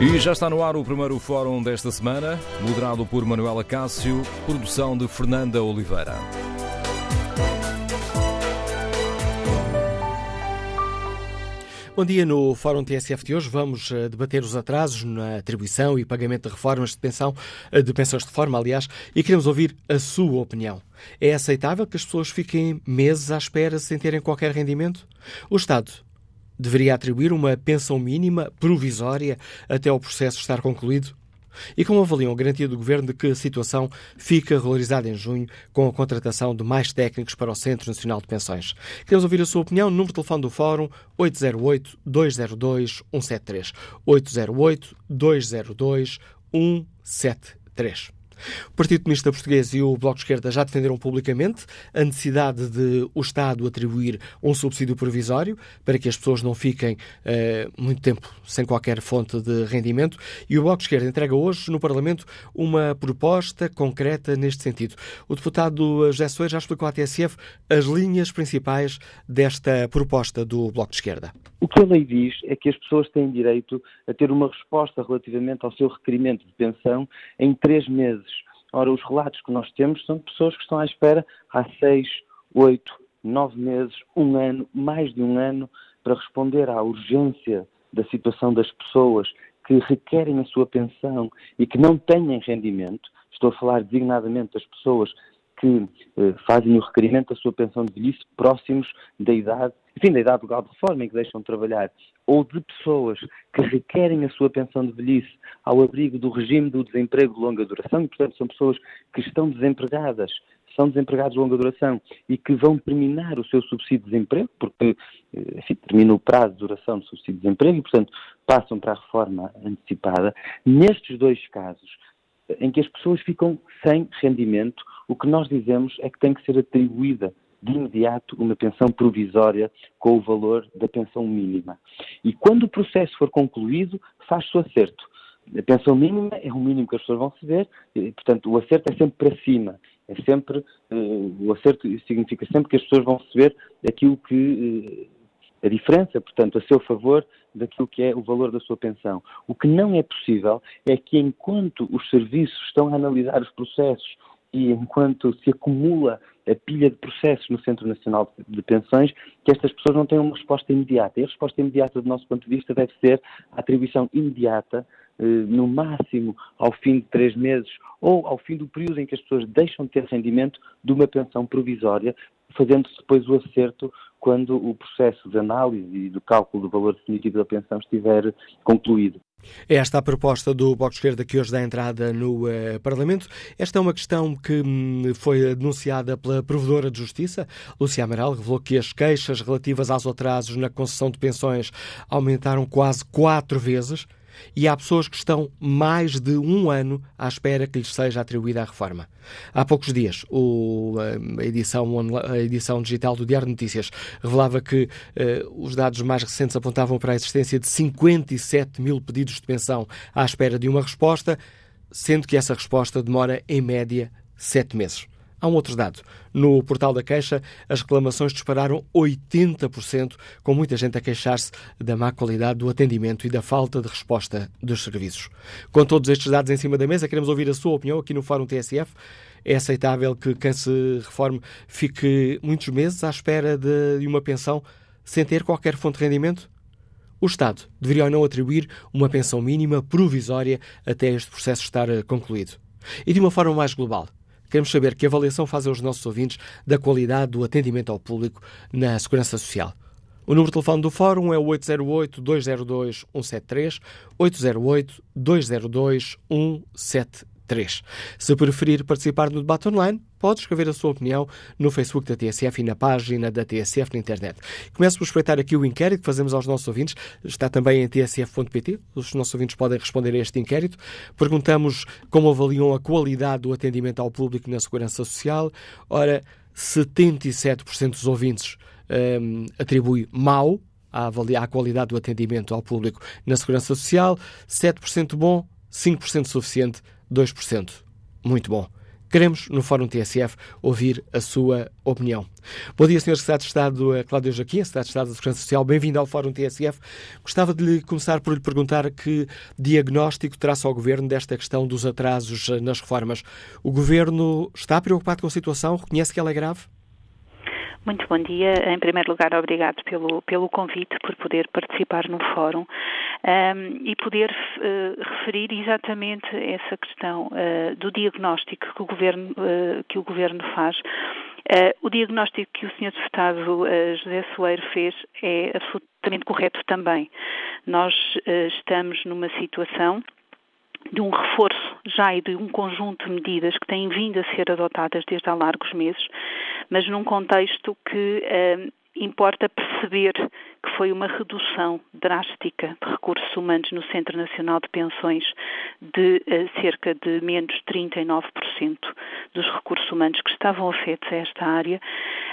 E já está no ar o primeiro fórum desta semana, moderado por Manuela Cássio, produção de Fernanda Oliveira. Bom dia. No Fórum TSF de hoje vamos eh, debater os atrasos na atribuição e pagamento de reformas de pensão, eh, de pensões de reforma, aliás, e queremos ouvir a sua opinião. É aceitável que as pessoas fiquem meses à espera sem terem qualquer rendimento? O Estado deveria atribuir uma pensão mínima provisória até o processo estar concluído? E como avaliam a garantia do Governo de que a situação fica regularizada em junho com a contratação de mais técnicos para o Centro Nacional de Pensões? Queremos ouvir a sua opinião. Número de telefone do Fórum 808-202-173. 808-202-173. O Partido Comunista Português e o Bloco de Esquerda já defenderam publicamente a necessidade de o Estado atribuir um subsídio provisório para que as pessoas não fiquem uh, muito tempo sem qualquer fonte de rendimento. E o Bloco de Esquerda entrega hoje no Parlamento uma proposta concreta neste sentido. O deputado José Soeiro já explicou à TSF as linhas principais desta proposta do Bloco de Esquerda. O que a lei diz é que as pessoas têm direito a ter uma resposta relativamente ao seu requerimento de pensão em três meses. Ora, os relatos que nós temos são de pessoas que estão à espera há seis, oito, nove meses, um ano, mais de um ano, para responder à urgência da situação das pessoas que requerem a sua pensão e que não têm rendimento. Estou a falar designadamente das pessoas que eh, fazem o requerimento da sua pensão de velhice próximos da idade, enfim, da idade legal de reforma em que deixam de trabalhar, ou de pessoas que requerem a sua pensão de velhice ao abrigo do regime do desemprego de longa duração, e, portanto, são pessoas que estão desempregadas, são desempregados de longa duração e que vão terminar o seu subsídio de desemprego, porque eh, enfim, termina o prazo de duração do subsídio de desemprego e, portanto, passam para a reforma antecipada. Nestes dois casos, em que as pessoas ficam sem rendimento, o que nós dizemos é que tem que ser atribuída de imediato uma pensão provisória com o valor da pensão mínima. E quando o processo for concluído, faz-se o acerto. A pensão mínima é o mínimo que as pessoas vão receber, e, portanto, o acerto é sempre para cima. É sempre, uh, o acerto significa sempre que as pessoas vão receber aquilo que, uh, a diferença, portanto, a seu favor daquilo que é o valor da sua pensão. O que não é possível é que enquanto os serviços estão a analisar os processos e enquanto se acumula a pilha de processos no Centro Nacional de Pensões, que estas pessoas não tenham uma resposta imediata. E a resposta imediata, do nosso ponto de vista, deve ser a atribuição imediata, no máximo ao fim de três meses ou ao fim do período em que as pessoas deixam de ter rendimento, de uma pensão provisória, fazendo-se depois o acerto quando o processo de análise e do cálculo do valor definitivo da pensão estiver concluído. É esta a proposta do Bloco de Esquerda que hoje dá entrada no uh, Parlamento. Esta é uma questão que hum, foi denunciada pela Provedora de Justiça. Lúcia Amaral revelou que as queixas relativas aos atrasos na concessão de pensões aumentaram quase quatro vezes e há pessoas que estão mais de um ano à espera que lhes seja atribuída a reforma. Há poucos dias, o, a, edição, a edição digital do Diário de Notícias revelava que uh, os dados mais recentes apontavam para a existência de 57 mil pedidos de pensão à espera de uma resposta, sendo que essa resposta demora, em média, sete meses. Há um outro dado. No portal da queixa, as reclamações dispararam 80%, com muita gente a queixar-se da má qualidade do atendimento e da falta de resposta dos serviços. Com todos estes dados em cima da mesa, queremos ouvir a sua opinião aqui no Fórum TSF. É aceitável que quem se reforme fique muitos meses à espera de uma pensão sem ter qualquer fonte de rendimento? O Estado deveria ou não atribuir uma pensão mínima provisória até este processo estar concluído? E de uma forma mais global, Queremos saber que avaliação fazem os nossos ouvintes da qualidade do atendimento ao público na Segurança Social. O número de telefone do Fórum é o 808-202-173, 808-202-173. 3. Se preferir participar no debate online, pode escrever a sua opinião no Facebook da TSF e na página da TSF na internet. Começo por espreitar aqui o inquérito que fazemos aos nossos ouvintes. Está também em tsf.pt. Os nossos ouvintes podem responder a este inquérito. Perguntamos como avaliam a qualidade do atendimento ao público na Segurança Social. Ora, 77% dos ouvintes um, atribui mau à, à qualidade do atendimento ao público na Segurança Social, 7% bom, 5% suficiente 2%. Muito bom. Queremos, no Fórum TSF, ouvir a sua opinião. Bom dia, Sr. Secretário de Estado eh, Cláudio Jaquim, Secretário de Estado da Segurança Social. Bem-vindo ao Fórum TSF. Gostava de lhe começar por lhe perguntar que diagnóstico traça ao Governo desta questão dos atrasos eh, nas reformas. O Governo está preocupado com a situação? Reconhece que ela é grave? Muito bom dia. Em primeiro lugar, obrigado pelo, pelo convite, por poder participar no fórum um, e poder uh, referir exatamente essa questão uh, do diagnóstico que o governo, uh, que o governo faz. o diagnóstico que o Sr. Deputado José Soeiro fez é absolutamente correto também. Nós estamos numa situação de um reforço já e de um conjunto de medidas que têm vindo a ser adotadas desde há largos meses, mas num contexto que eh, importa perceber que foi uma redução drástica de recursos humanos no Centro Nacional de Pensões de uh, cerca de menos 39% dos recursos humanos que estavam afetos a esta área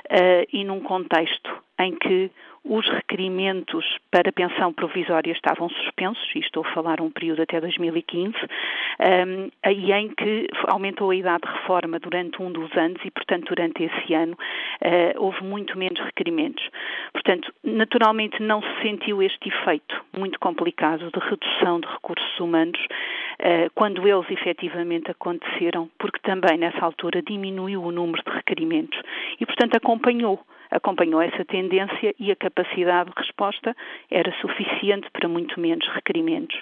uh, e num contexto em que os requerimentos para pensão provisória estavam suspensos, e estou a falar um período até 2015, um, e em que aumentou a idade de reforma durante um dos anos e, portanto, durante esse ano uh, houve muito menos requerimentos. Portanto, naturalmente não se sentiu este efeito muito complicado de redução de recursos humanos uh, quando eles efetivamente aconteceram, porque também nessa altura diminuiu o número de requerimentos e, portanto, acompanhou acompanhou essa tendência e a capacidade de resposta era suficiente para muito menos requerimentos.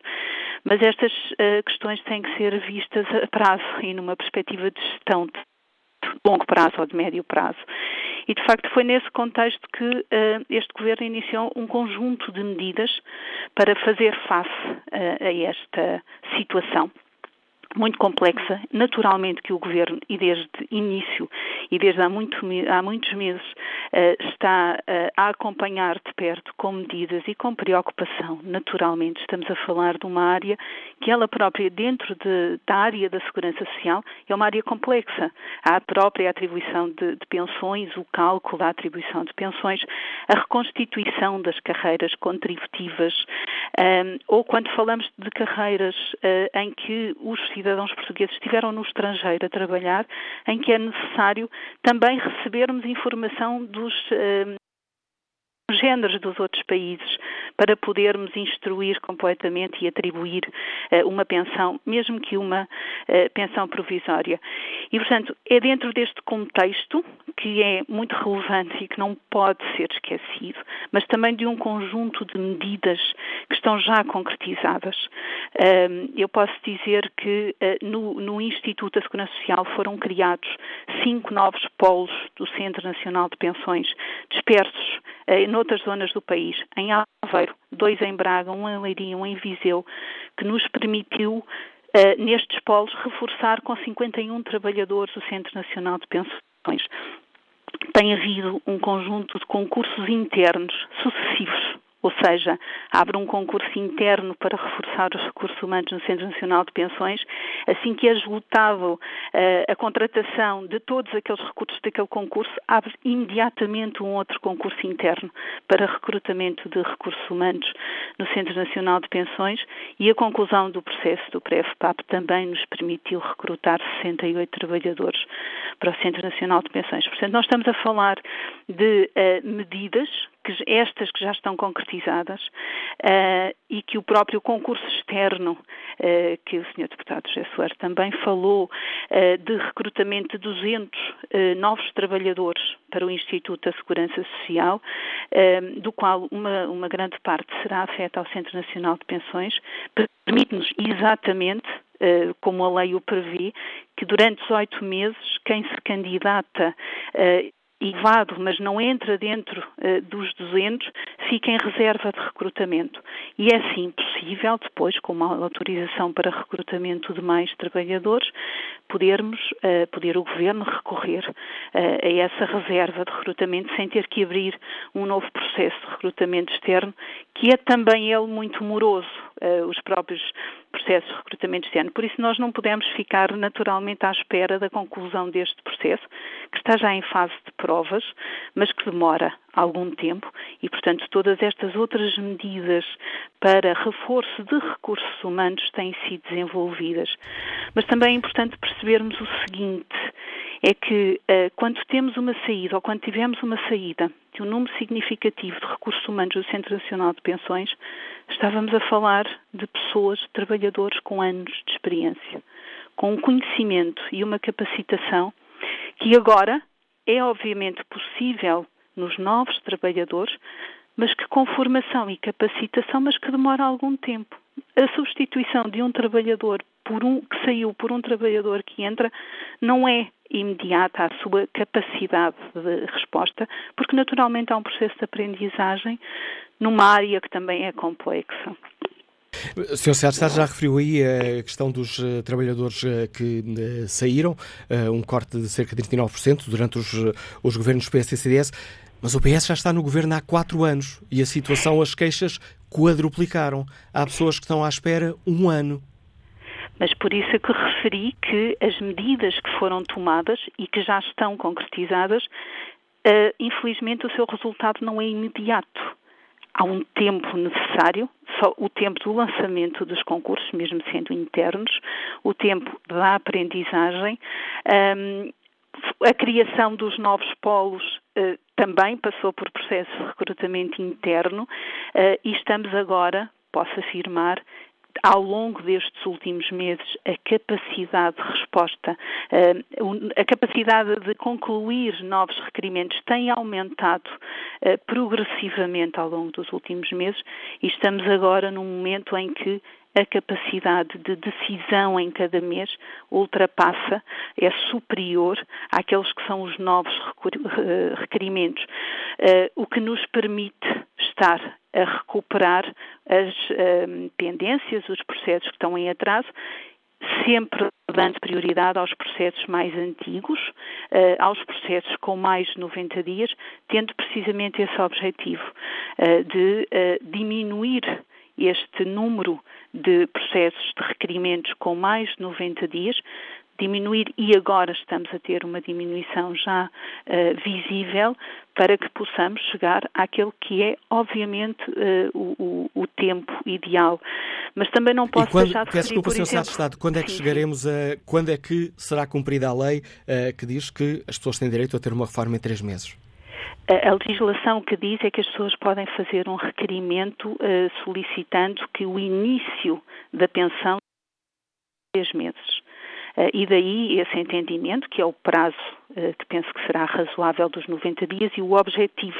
Mas estas uh, questões têm que ser vistas a prazo e numa perspectiva de gestão de longo prazo ou de médio prazo. E, de facto, foi nesse contexto que uh, este governo iniciou um conjunto de medidas para fazer face uh, a esta situação muito complexa, naturalmente que o Governo, e desde início, e desde há, muito, há muitos meses, eh, está eh, a acompanhar de perto com medidas e com preocupação. Naturalmente, estamos a falar de uma área que ela própria, dentro de, da área da segurança social, é uma área complexa. Há a própria atribuição de, de pensões, o cálculo da atribuição de pensões, a reconstituição das carreiras contributivas, eh, ou quando falamos de carreiras em que os cidadãos portugueses estiveram no estrangeiro a trabalhar, em que é necessário também recebermos informação dos eh, géneros dos outros países para podermos instruir completamente e atribuir uh, uma pensão, mesmo que uma uh, pensão provisória. E, portanto, é dentro deste contexto que é muito relevante e que não pode ser esquecido, mas também de um conjunto de medidas que estão já concretizadas. Eu posso dizer que no, no Instituto da Segurança Social foram criados cinco novos polos do Centro Nacional de Pensões dispersos noutras zonas do país, em Aveiro, dois em Braga, um em Leiria, um em Viseu, que nos permitiu, uh, nestes polos, reforçar com 51 trabalhadores o Centro Nacional de Pensões. Tem havido um conjunto de concursos internos sucessivos ou seja, abre um concurso interno para reforçar os recursos humanos no Centro Nacional de Pensões, assim que é esgotável uh, a contratação de todos aqueles recursos daquele concurso, abre imediatamente um outro concurso interno para recrutamento de recursos humanos no Centro Nacional de Pensões e a conclusão do processo do PREFPAP também nos permitiu recrutar 68 trabalhadores para o Centro Nacional de Pensões. Portanto, nós estamos a falar de uh, medidas que estas que já estão concretizadas uh, e que o próprio concurso externo, uh, que o Sr. Deputado José Soares também falou, uh, de recrutamento de 200 novos trabalhadores para o Instituto da Segurança Social, do qual uma, uma grande parte será afeta ao Centro Nacional de Pensões, permite-nos exatamente como a lei o prevê, que durante 18 meses quem se candidata elevado, mas não entra dentro uh, dos 200, fica em reserva de recrutamento. E é sim possível, depois, com uma autorização para recrutamento de mais trabalhadores, podermos, uh, poder o Governo recorrer uh, a essa reserva de recrutamento sem ter que abrir um novo processo de recrutamento externo, que é também ele muito moroso os próprios processos de recrutamento este ano. Por isso, nós não podemos ficar naturalmente à espera da conclusão deste processo, que está já em fase de provas, mas que demora algum tempo e, portanto, todas estas outras medidas para reforço de recursos humanos têm sido desenvolvidas. Mas também é importante percebermos o seguinte: é que uh, quando temos uma saída ou quando tivemos uma saída de um número significativo de recursos humanos do Centro Nacional de Pensões, estávamos a falar de pessoas, trabalhadores com anos de experiência, com um conhecimento e uma capacitação que agora é obviamente possível nos novos trabalhadores, mas que com formação e capacitação, mas que demora algum tempo. A substituição de um trabalhador por um que saiu por um trabalhador que entra não é imediata a sua capacidade de resposta, porque naturalmente há um processo de aprendizagem numa área que também é complexa. O Sr. Sérgio já referiu aí a questão dos uh, trabalhadores uh, que uh, saíram, um corte de cerca de 39% durante os, os governos PS e CDS, mas o PS já está no governo há quatro anos e a situação, as queixas quadruplicaram. Há pessoas que estão à espera um ano. Mas por isso é que referi que as medidas que foram tomadas e que já estão concretizadas, infelizmente o seu resultado não é imediato há um tempo necessário, só o tempo do lançamento dos concursos, mesmo sendo internos, o tempo da aprendizagem, um, a criação dos novos polos uh, também passou por processo de recrutamento interno uh, e estamos agora, posso afirmar, ao longo destes últimos meses, a capacidade de resposta, eh, a capacidade de concluir novos requerimentos tem aumentado eh, progressivamente ao longo dos últimos meses e estamos agora num momento em que a capacidade de decisão em cada mês ultrapassa, é superior àqueles que são os novos eh, requerimentos, o que nos permite estar a recuperar as um, pendências, os processos que estão em atraso, sempre dando prioridade aos processos mais antigos, aos processos com mais de 90 dias, tendo precisamente esse objetivo de diminuir este número de processos de requerimentos com mais de 90 dias, diminuir e agora estamos a ter uma diminuição já uh, visível para que possamos chegar àquele que é, obviamente, uh, o, o, tempo ideal. Mas também não posso quando, deixar de peço desculpa, Sr. Secretário de Estado, quando é que sim, chegaremos a... Quando é que será cumprida a lei uh, que diz que as pessoas têm direito a ter uma reforma em três meses? A legislação que diz é que as pessoas podem fazer um requerimento solicitando que o início da pensão três meses. Eh, e daí esse entendimento, que é o prazo eh, que penso que será razoável dos 90 dias e o objetivo.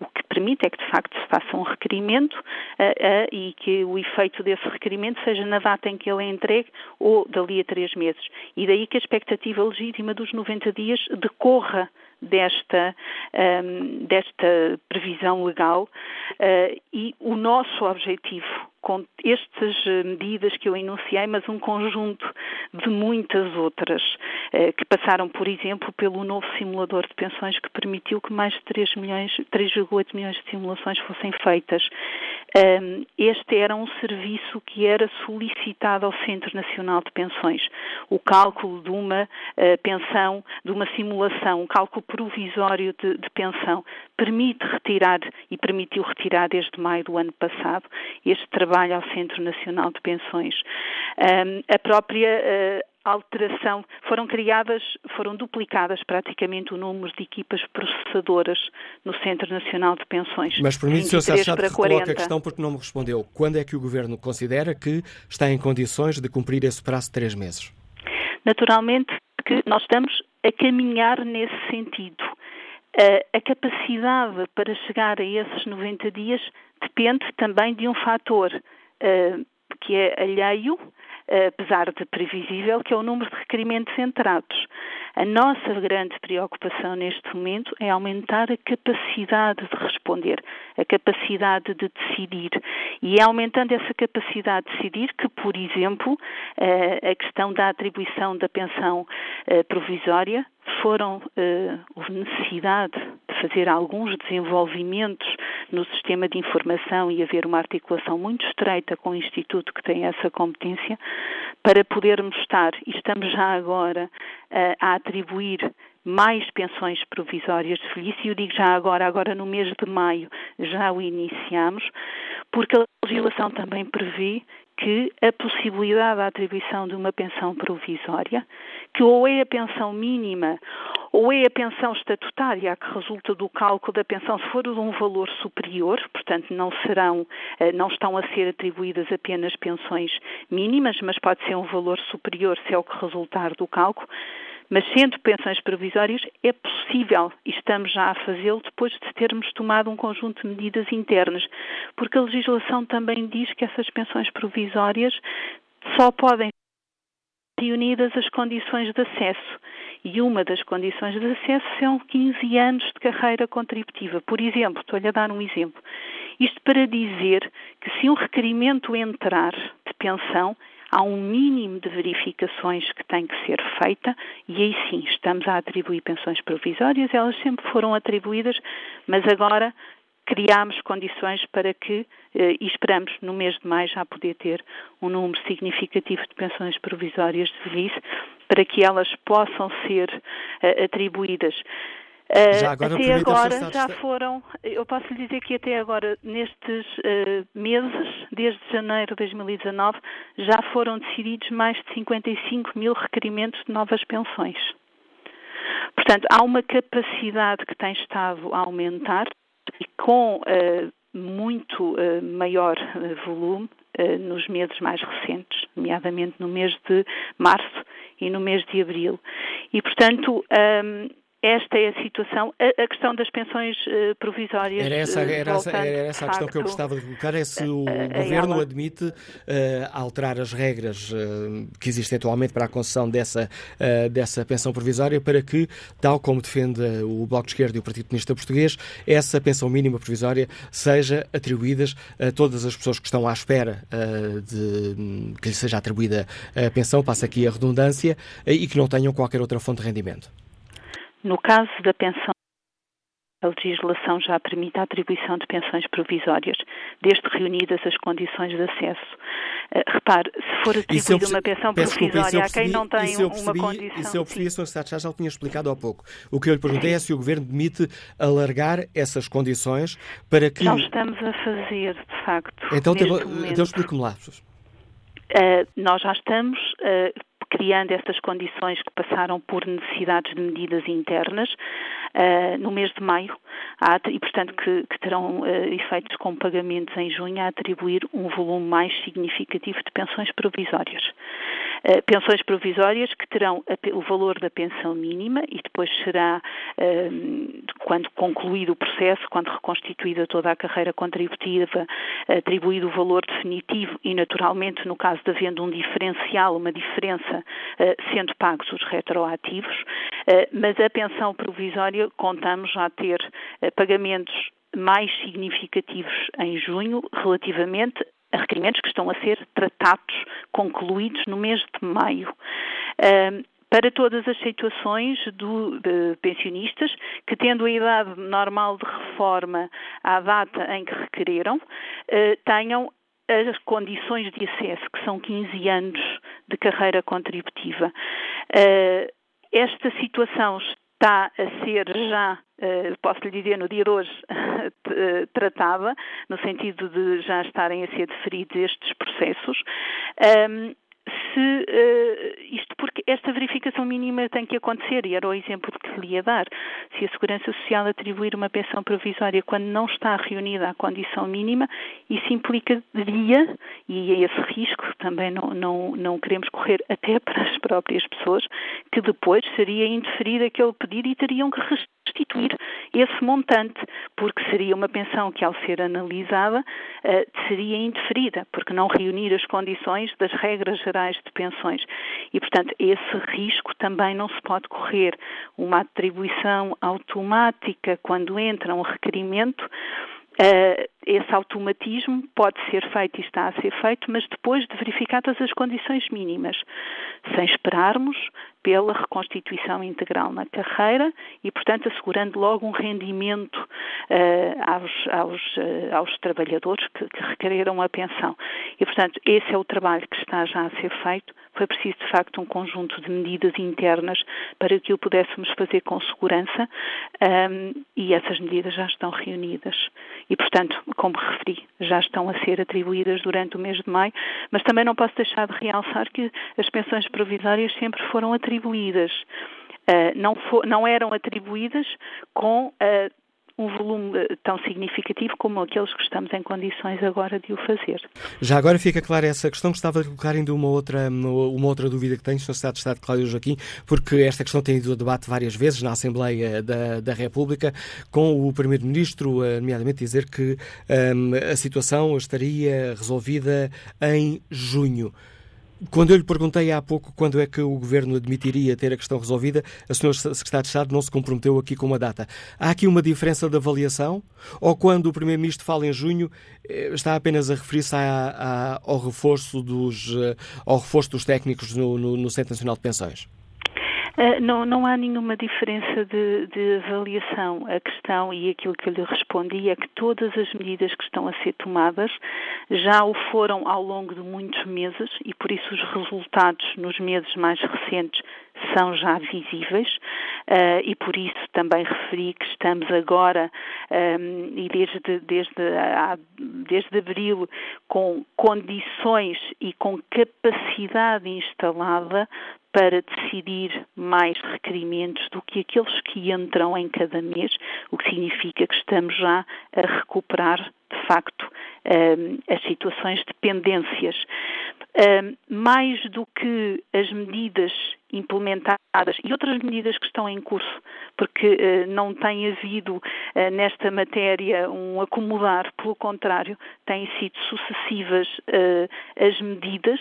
O que permite é que, de facto, se faça um requerimento uh, uh, e que o efeito desse requerimento seja na data em que ele é entregue ou dali a três meses. E daí que a expectativa legítima dos 90 dias decorra desta, um, ehm, desta previsão legal uh, e o nosso objetivo com estas eh, medidas que eu enunciei, mas um conjunto de muitas outras, eh, que passaram, por exemplo, pelo novo simulador de pensões que permitiu que mais de 3 milhões, 3,8 milhões de simulações fossem feitas. Este era um serviço que era solicitado ao Centro Nacional de Pensões. O cálculo de uma eh, pensão, de uma simulação, um cálculo provisório de, de pensão, permite retirar e permitiu retirar desde maio do ano passado este trabalho trabalho ao Centro Nacional de Pensões. A própria uh, alteração, foram criadas, foram duplicadas praticamente o número de equipas processadoras no Centro Nacional de Pensões. Mas por mim, Sr. Sérgio, que coloca a questão porque não me respondeu. Quando é que o Governo considera que está em condições de cumprir esse prazo de três meses? Naturalmente que nós estamos a caminhar nesse sentido. A capacidade para chegar a esses 90 dias depende também de um fator que é alheio, apesar de previsível, que é o número de requerimentos entrados. A nossa grande preocupação neste momento é aumentar a capacidade de responder, a capacidade de decidir. E é aumentando essa capacidade de decidir que, por exemplo, uh, a questão da atribuição da pensão provisória foram, houve necessidade de fazer alguns desenvolvimentos no sistema de informação e haver uma articulação muito estreita com o Instituto que tem essa competência, para podermos estar, e estamos já agora a atribuir mais pensões provisórias de velhice, e eu digo já agora, agora no mês de maio já o iniciamos, porque a legislação também prevê que a possibilidade da atribuição de uma pensão provisória, que ou é a pensão mínima ou é a pensão estatutária que resulta do cálculo da pensão se for de um valor superior, portanto não serão, eh, não estão a ser atribuídas apenas pensões mínimas, mas pode ser um valor superior se é o que resultar do cálculo, mas sendo pensões provisórias, é possível, e estamos já a fazê-lo depois de termos tomado um conjunto de medidas internas, porque a legislação também diz que essas pensões provisórias só podem ser reunidas as condições de acesso. E uma das condições de acesso são 15 anos de carreira contributiva. Por exemplo, estou-lhe a dar um exemplo. Isto para dizer que se um requerimento entrar de pensão, há um mínimo de verificações que tem que ser feita e aí sim estamos a atribuir pensões provisórias, elas sempre foram atribuídas, mas agora criámos condições para que, eh, e esperamos no mês de maio já poder ter um número significativo de pensões provisórias de velhice, para que elas possam ser eh, atribuídas. Uh, já agora, até agora já foram, eu posso lhe dizer que até agora, nestes uh, meses, desde janeiro de 2019, já foram decididos mais de 55 mil requerimentos de novas pensões. Portanto, há uma capacidade que tem estado a aumentar e com uh, muito maior volume nos meses mais recentes, nomeadamente no mês de março e no mês de abril. E, portanto, um, esta é a situação. A, a questão das pensões uh, provisórias. Era essa, eh, era essa, era essa a questão que eu gostava de colocar: é se o Governo ela... admite uh, alterar as regras uh, que existem atualmente para a concessão dessa, dessa pensão provisória para que, tal como defende o Bloco de Esquerda e o Partido Comunista Português, essa pensão mínima provisória seja atribuída a todas as pessoas que estão à espera de que lhe seja atribuída a pensão, passa aqui a redundância, e que não tenham qualquer outra fonte de rendimento. No caso da pensão, a legislação já permite a atribuição de pensões provisórias, desde reunidas as condições de acesso. Uh, repare, se for atribuída uma pensão provisória a quem não tem percebi, uma condição... Isso eu percebi, a Sra. Secretária já o tinha explicado há pouco. O que eu lhe perguntei é se o Governo admite alargar essas condições para que... Não estamos a fazer, de facto, Então, então explique-me lá. Uh, nós já estamos... Uh, criando estas condições que passaram por necessidades de medidas internas uh, no mês de maio e, portanto, que, que terão uh, efeitos com pagamentos em junho a atribuir um volume mais significativo de pensões provisórias. Uh, pensões provisórias que terão o valor da pensão mínima e depois será, quando concluído o processo, quando reconstituída toda a carreira contributiva, atribuído o valor definitivo e, naturalmente, no caso de havendo um diferencial, uma diferença eh, sendo pagos os retroativos, eh, mas a pensão provisória contamos já ter eh, pagamentos mais significativos em junho relativamente requerimentos que estão a ser tratados, concluídos no mês de maio. para todas as situações do, de pensionistas que, tendo a idade normal de reforma à data em que requereram, tenham as condições de acesso, que são 15 anos de carreira contributiva. Uh, esta situação está a ser já, uh, posso lhe dizer, no dia de hoje, tratada, no sentido de já estarem a ser deferidos estes processos. Se uh, isto porque esta verificação mínima tem que acontecer, e era o exemplo que lhe ia dar. Se a Segurança Social atribuir uma pensão provisória quando não está reunida a condição mínima, isso implicaria, e é esse risco também não, não, não queremos correr até para as próprias pessoas, que depois seria indeferido aquele pedido e teriam que restituir esse montante, porque seria uma pensão que, ao ser analisada, uh, seria indeferida, porque não reunir as condições das regras gerais de pensões. E, portanto, esse risco também não se pode correr. Uma atribuição automática, quando entra um requerimento, Uh, esse automatismo pode ser feito e está a ser feito, mas depois de verificadas as condições mínimas, sem esperarmos pela reconstituição integral na carreira e, portanto, assegurando logo um rendimento uh, aos, aos, uh, aos, trabalhadores que, que requereram a pensão. E, portanto, esse é o trabalho que está já a ser feito. Foi preciso, de facto, um conjunto de medidas internas para que o pudéssemos fazer com segurança um, e essas medidas já estão reunidas. E, portanto, como referi, já estão a ser atribuídas durante o mês de maio, mas também não posso deixar de realçar que as pensões provisórias sempre foram atribuídas. Uh, não, for, não, eram atribuídas com uh, um volume eh, tão significativo como aqueles que estamos em condições agora de o fazer. Já agora fica clara essa questão. Gostava de colocar ainda uma outra, uma outra dúvida que tenho, Sr. Secretário de Estado Cláudio Joaquim, porque esta questão tem ido a debate várias vezes na Assembleia da, da República, com o Primeiro-Ministro, eh, nomeadamente, dizer que um, a situação estaria resolvida em junho. Quando eu lhe perguntei há pouco quando é que o Governo admitiria ter a questão resolvida, a Sra. Secretária de Estado não se comprometeu aqui com uma data. Há aqui uma diferença de avaliação? Ou quando o Primeiro-Ministro fala em junho, eh, está apenas a referir-se ao, reforço dos, eh, ao reforço dos técnicos no, no, no Centro Nacional de Pensões? Uh, não, não há nenhuma diferença de, de, avaliação. A questão e aquilo que eu lhe respondi é que todas as medidas que estão a ser tomadas já o foram ao longo de muitos meses e por isso os resultados nos meses mais recentes são já visíveis uh, e por isso também referi que estamos agora um, ehm, e desde, desde, desde abril com condições e com capacidade instalada para decidir mais requerimentos do que aqueles que entram em cada mês, o que significa que estamos já a recuperar, de facto, ehm, as situações de pendências. Ehm, mais do que as medidas implementadas e outras medidas que estão em curso, porque uh, não tem havido uh, nesta matéria um acomodar, pelo contrário, têm sido sucessivas uh, as medidas,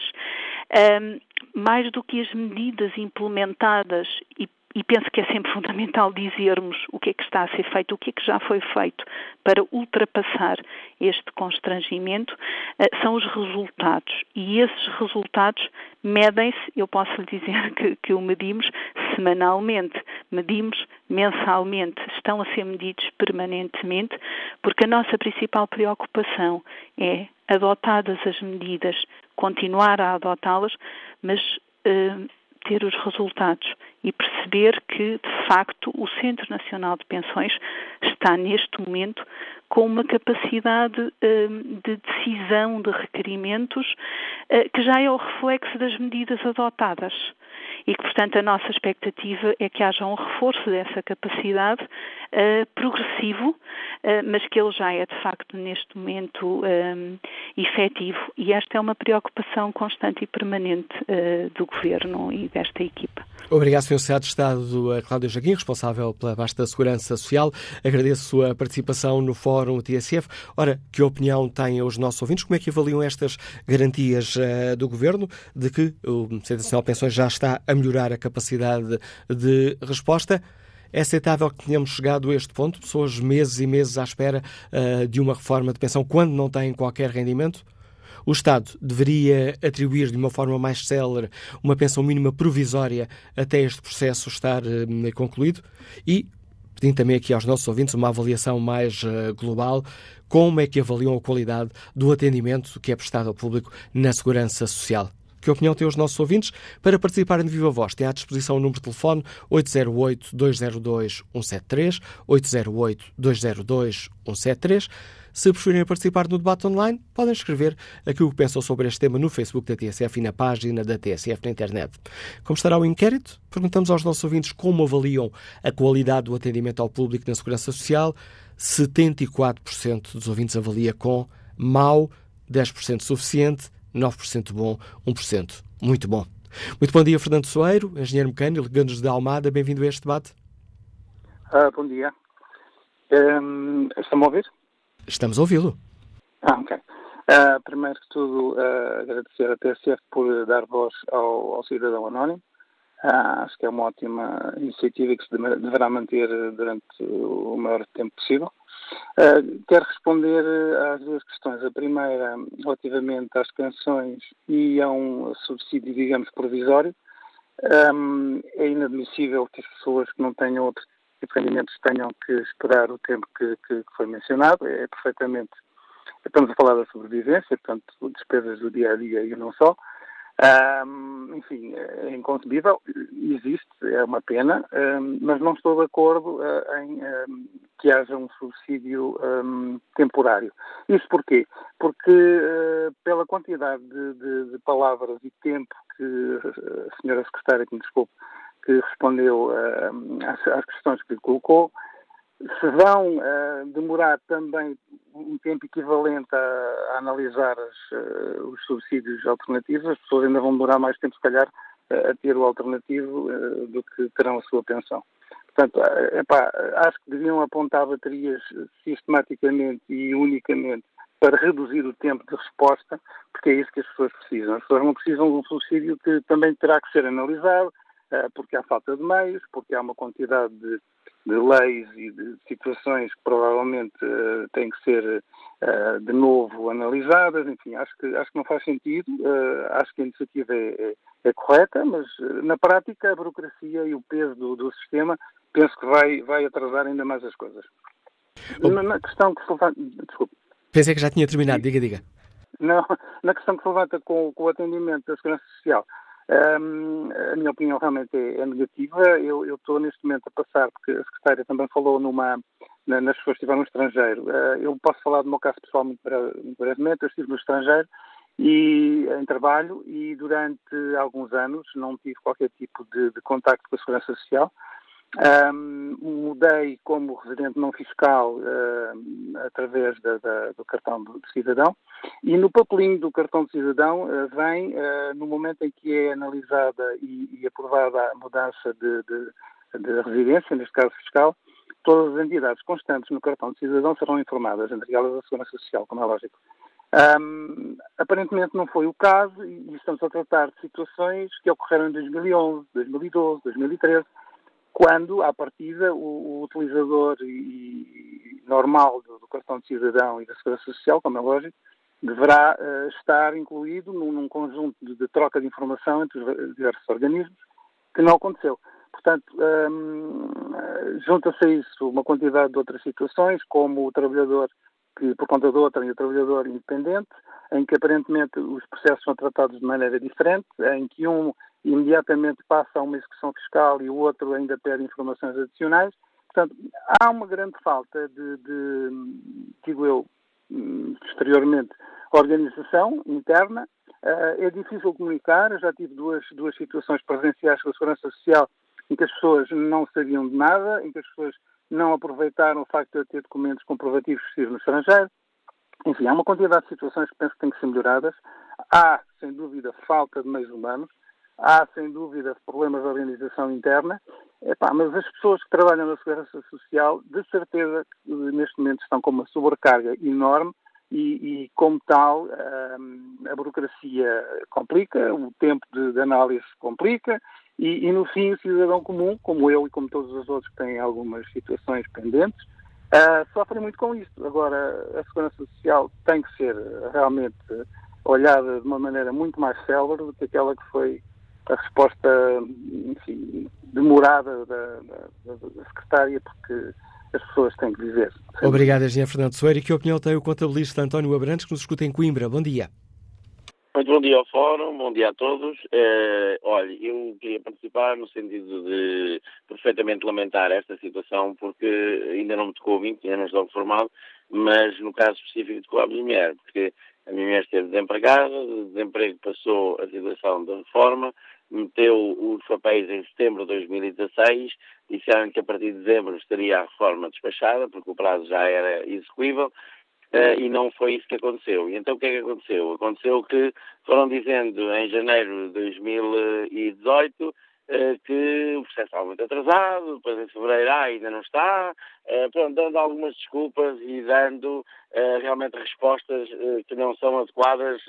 mais do que as medidas implementadas e e penso que é sempre fundamental dizermos o que é que está a ser feito, o que é que já foi feito para ultrapassar este constrangimento, eh, são os resultados. E esses resultados medem-se, eu posso lhe dizer que, que o medimos semanalmente, medimos mensalmente, estão a ser medidos permanentemente, porque a nossa principal preocupação é, adotadas as medidas, continuar a adotá-las, mas. Uh, ter os resultados e perceber que, de facto, o Centro Nacional de Pensões está neste momento com uma capacidade hum, de decisão de requerimentos eh, que já é o reflexo das medidas adotadas e que, portanto, a nossa expectativa é que haja um reforço dessa capacidade uh, progressivo, uh, mas que ele já é, de facto, neste momento um, efetivo. E esta é uma preocupação constante e permanente uh, do Governo e desta equipa. Obrigado, Sr. Secretário de Estado Cláudio Jaguim, responsável pela vasta segurança social. Agradeço a participação no Fórum TSF. Ora, que opinião têm os nossos ouvintes? Como é que avaliam estas garantias uh, do Governo de que o Centro Nacional de Pensões já está a melhorar a capacidade de resposta? É aceitável que tenhamos chegado a este ponto, pessoas meses e meses à espera uh, de uma reforma de pensão quando não têm qualquer rendimento? O Estado deveria atribuir de uma forma mais célere uma pensão mínima provisória até este processo estar uh, concluído e pedindo também aqui aos nossos ouvintes uma avaliação mais uh, global, como é que avaliam a qualidade do atendimento que é prestado ao público na segurança social. Que opinião têm os nossos ouvintes? Para participarem de Viva Voz, tem à disposição o número de telefone 808-202-173, 808-202-173. Se preferirem participar no debate online, podem escrever aquilo que pensam sobre este tema no Facebook da TSF e na página da TSF na internet. Como estará o inquérito? Perguntamos aos nossos ouvintes como avaliam a qualidade do atendimento ao público na Segurança Social. 74% dos ouvintes avalia com mau, 10% suficiente, 9% bom, 1% muito bom. Muito bom dia, Fernando Soeiro, engenheiro mecânico, ligando-nos de Almada. Bem-vindo a este debate. Uh, bom dia. Um, Estão-me a ouvir? Estamos a ouvi-lo. Ah, ok. Uh, primeiro que tudo, uh, agradecer a TSF por dar voz ao, ao cidadão anónimo. Uh, acho que é uma ótima iniciativa que se deverá manter durante o maior tempo possível. Quero responder às duas questões. A primeira, relativamente às canções e a um subsídio, digamos, provisório. Um, é inadmissível que as pessoas que não tenham de rendimentos tenham que esperar o tempo que, que, que foi mencionado. É perfeitamente. Estamos a falar da sobrevivência, portanto, despesas do dia a dia e não só. Um, enfim, é inconcebível, existe, é uma pena, um, mas não estou de acordo uh, em um, que haja um subsídio temporário. Isso porquê? Porque uh, pela quantidade de, de, de, palavras e tempo que a senhora secretária, que me desculpe, que respondeu uh, às, questões que lhe colocou, se vão uh, demorar também um tempo equivalente a, a analisar as, uh, os subsídios alternativos, as pessoas ainda vão demorar mais tempo, se calhar, a ter o alternativo do que terão a sua pensão. Portanto, epá, acho que deviam apontar baterias sistematicamente e unicamente para reduzir o tempo de resposta, porque é isso que as pessoas precisam. As pessoas não precisam de um subsídio que também terá que ser analisado, porque há falta de meios, porque há uma quantidade de de leis e de situações que provavelmente uh, têm que ser uh, de novo analisadas. Enfim, acho que, acho que não faz sentido. Uh, acho que a iniciativa é, é, é correta, mas na prática a burocracia e o peso do, do, sistema penso que vai, vai atrasar ainda mais as coisas. Na, na, questão que se levanta. Desculpe. Pensei que já tinha terminado. Diga, diga. Não, na questão que se levanta com, com o atendimento da Segurança Social. Um, a minha opinião realmente é, é negativa. Eu, estou neste momento a passar, porque a secretária também falou numa, na, nas pessoas que estiveram no estrangeiro. Uh, eu posso falar do meu caso pessoal muito, muito brevemente. Eu estive no estrangeiro e em trabalho e durante alguns anos não tive qualquer tipo de, de contacto com a Segurança Social. Um, mudei como residente não fiscal através da, da, do cartão de cidadão e no papelinho do cartão de cidadão uh, vem, uh, no momento em que é analisada e, e aprovada a mudança de, de, de, residência, neste caso fiscal, todas as entidades constantes no cartão de cidadão serão informadas, entre elas a Segurança Social, como é lógico. Um, aparentemente não foi o caso e estamos a tratar de situações que ocorreram em 2011, 2012, 2013 quando, à partida, o, o utilizador e, e normal do, do, cartão de cidadão e da Segurança Social, como é lógico, deverá uh, estar incluído num, num conjunto de, de, troca de informação entre os diversos organismos, que não aconteceu. Portanto, um, junta-se a isso uma quantidade de outras situações, como o trabalhador que, por conta de outra, e o trabalhador independente, em que aparentemente os processos são tratados de maneira diferente, em que um imediatamente passa a uma execução fiscal e o outro ainda pede informações adicionais. Portanto, há uma grande falta de, de digo eu, exteriormente, organização interna. Uh, é difícil comunicar. Eu já tive duas, duas situações presenciais com a Segurança Social em que as pessoas não sabiam de nada, em que as pessoas não aproveitaram o facto de eu ter documentos comprovativos estive no estrangeiro. Enfim, há uma quantidade de situações que penso que têm que ser melhoradas. Há, sem dúvida, falta de meios humanos. Há, sem dúvida, problemas de organização interna, Epá, mas as pessoas que trabalham na Segurança Social, de certeza, neste momento estão com uma sobrecarga enorme e, e como tal, hum, a burocracia complica, o tempo de, de análise complica e, e, no fim, o cidadão comum, como eu e como todos os outros que têm algumas situações pendentes, uh, sofrem muito com isto. Agora, a Segurança Social tem que ser realmente olhada de uma maneira muito mais célere do que aquela que foi a resposta enfim, demorada da, da, da, secretária, porque as pessoas têm que dizer. Obrigado, Engenheiro Fernando Soeiro. E que opinião tem o contabilista António Abrantes, que nos escuta em Coimbra? Bom dia. Muito bom dia ao Fórum, bom dia a todos. Uh, olha, eu queria participar no sentido de perfeitamente lamentar esta situação, porque ainda não me tocou 20 anos de formado, mas no caso específico tocou a minha mulher, porque a minha mulher esteve desempregada, de desemprego passou a situação da reforma, meteu os papéis em setembro de 2016, disseram que a partir de dezembro estaria a reforma despachada, porque o prazo já era execuível, uh, e não foi isso que aconteceu. E então o que é que aconteceu? Aconteceu que foram dizendo em janeiro de 2018 uh, que o processo estava muito atrasado, depois em fevereiro ah, ainda não está, uh, pronto, dando algumas desculpas e dando uh, realmente respostas que não são adequadas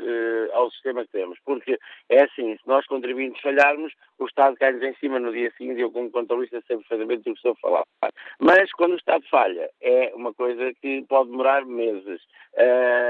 ao sistema que temos. Porque é assim, se nós contribuintes falharmos, o Estado cai-nos em cima no dia seguinte eu como contabilista sei perfeitamente do que estou a falar. Mas quando o Estado falha, é uma coisa que pode demorar meses.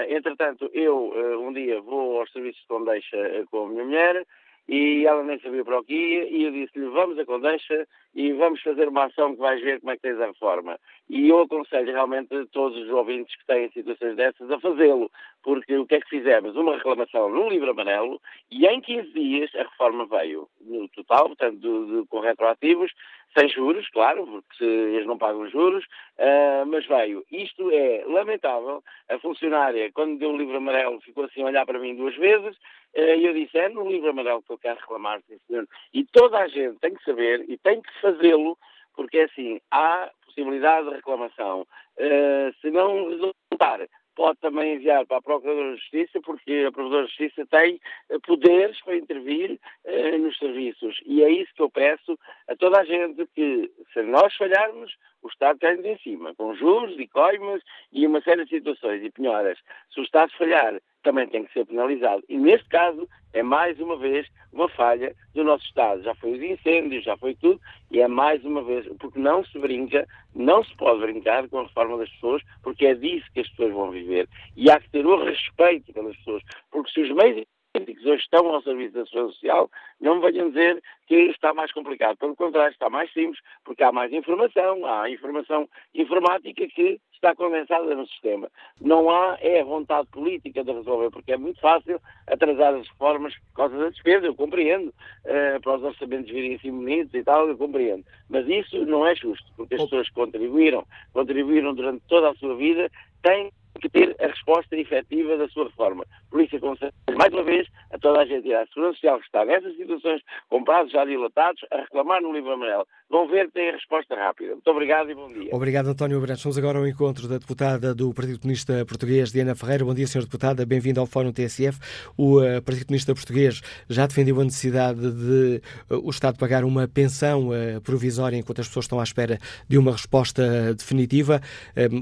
entretanto, eu um dia vou aos serviços de Condeixa com a minha mulher, e ela nem sabia para o que ia, e eu disse-lhe, vamos a Condeixa e vamos fazer uma ação que vais ver como é que tens a reforma. E eu aconselho realmente todos os ouvintes que têm situações dessas a fazê-lo, porque o que é que fizemos? Uma reclamação no livro amarelo e em 15 dias a reforma veio no total, portanto, de, de, com retroativos, sem juros, claro, porque eles não pagam juros, uh, mas veio. Isto é lamentável. A funcionária, quando deu o livro amarelo, ficou assim a olhar para mim duas vezes, uh, e eu disse, é no livro amarelo que eu quero reclamar, sim senhor. E toda a gente tem que saber e tem que fazê-lo, porque é assim, há possibilidade de reclamação. Uh, se não resultar pode também enviar para a Procuradora de Justiça, porque a Procuradora de Justiça tem eh, poderes para intervir eh, nos serviços. E é isso que eu peço a toda a gente, que se nós falharmos, o Estado cai-nos em cima, com juros e coimas e uma série de situações e penhoras. Se o Estado falhar, também tem que ser penalizado. E neste caso, é mais uma vez uma falha do nosso Estado. Já foi os incêndios, já foi tudo, e é mais uma vez, porque não se brinca, não se pode brincar com a reforma das pessoas, porque é disso que as pessoas vão viver. E há que ter o respeito pelas pessoas, porque se os meios que hoje estão ao serviço da Segurança Social, não me venham dizer que está mais complicado. Pelo contrário, está mais simples, porque há mais informação, há informação informática que está condensada no sistema. Não há é a vontade política de resolver, porque é muito fácil atrasar as reformas por causa da despesa, eu compreendo, uh, para os orçamentos virem assim bonitos e tal, eu compreendo. Mas isso não é justo, porque as pessoas que contribuíram, contribuíram durante toda a sua vida, têm que ter a resposta efetiva da sua reforma. Por isso, aconselho mais uma vez a toda a gente à Segurança Social que está nessas situações, com prazos já dilatados, a reclamar no livro amarelo. Vão ver que têm a resposta rápida. Muito obrigado e bom dia. Obrigado, António Abrantes. Vamos agora ao encontro da deputada do Partido Comunista Português, Diana Ferreira. Bom dia, Sr. Deputada. Bem-vindo ao Fórum TSF. O uh, Partido Comunista Português já defendeu a necessidade de uh, o Estado pagar uma pensão uh, provisória enquanto as pessoas estão à espera de uma resposta definitiva.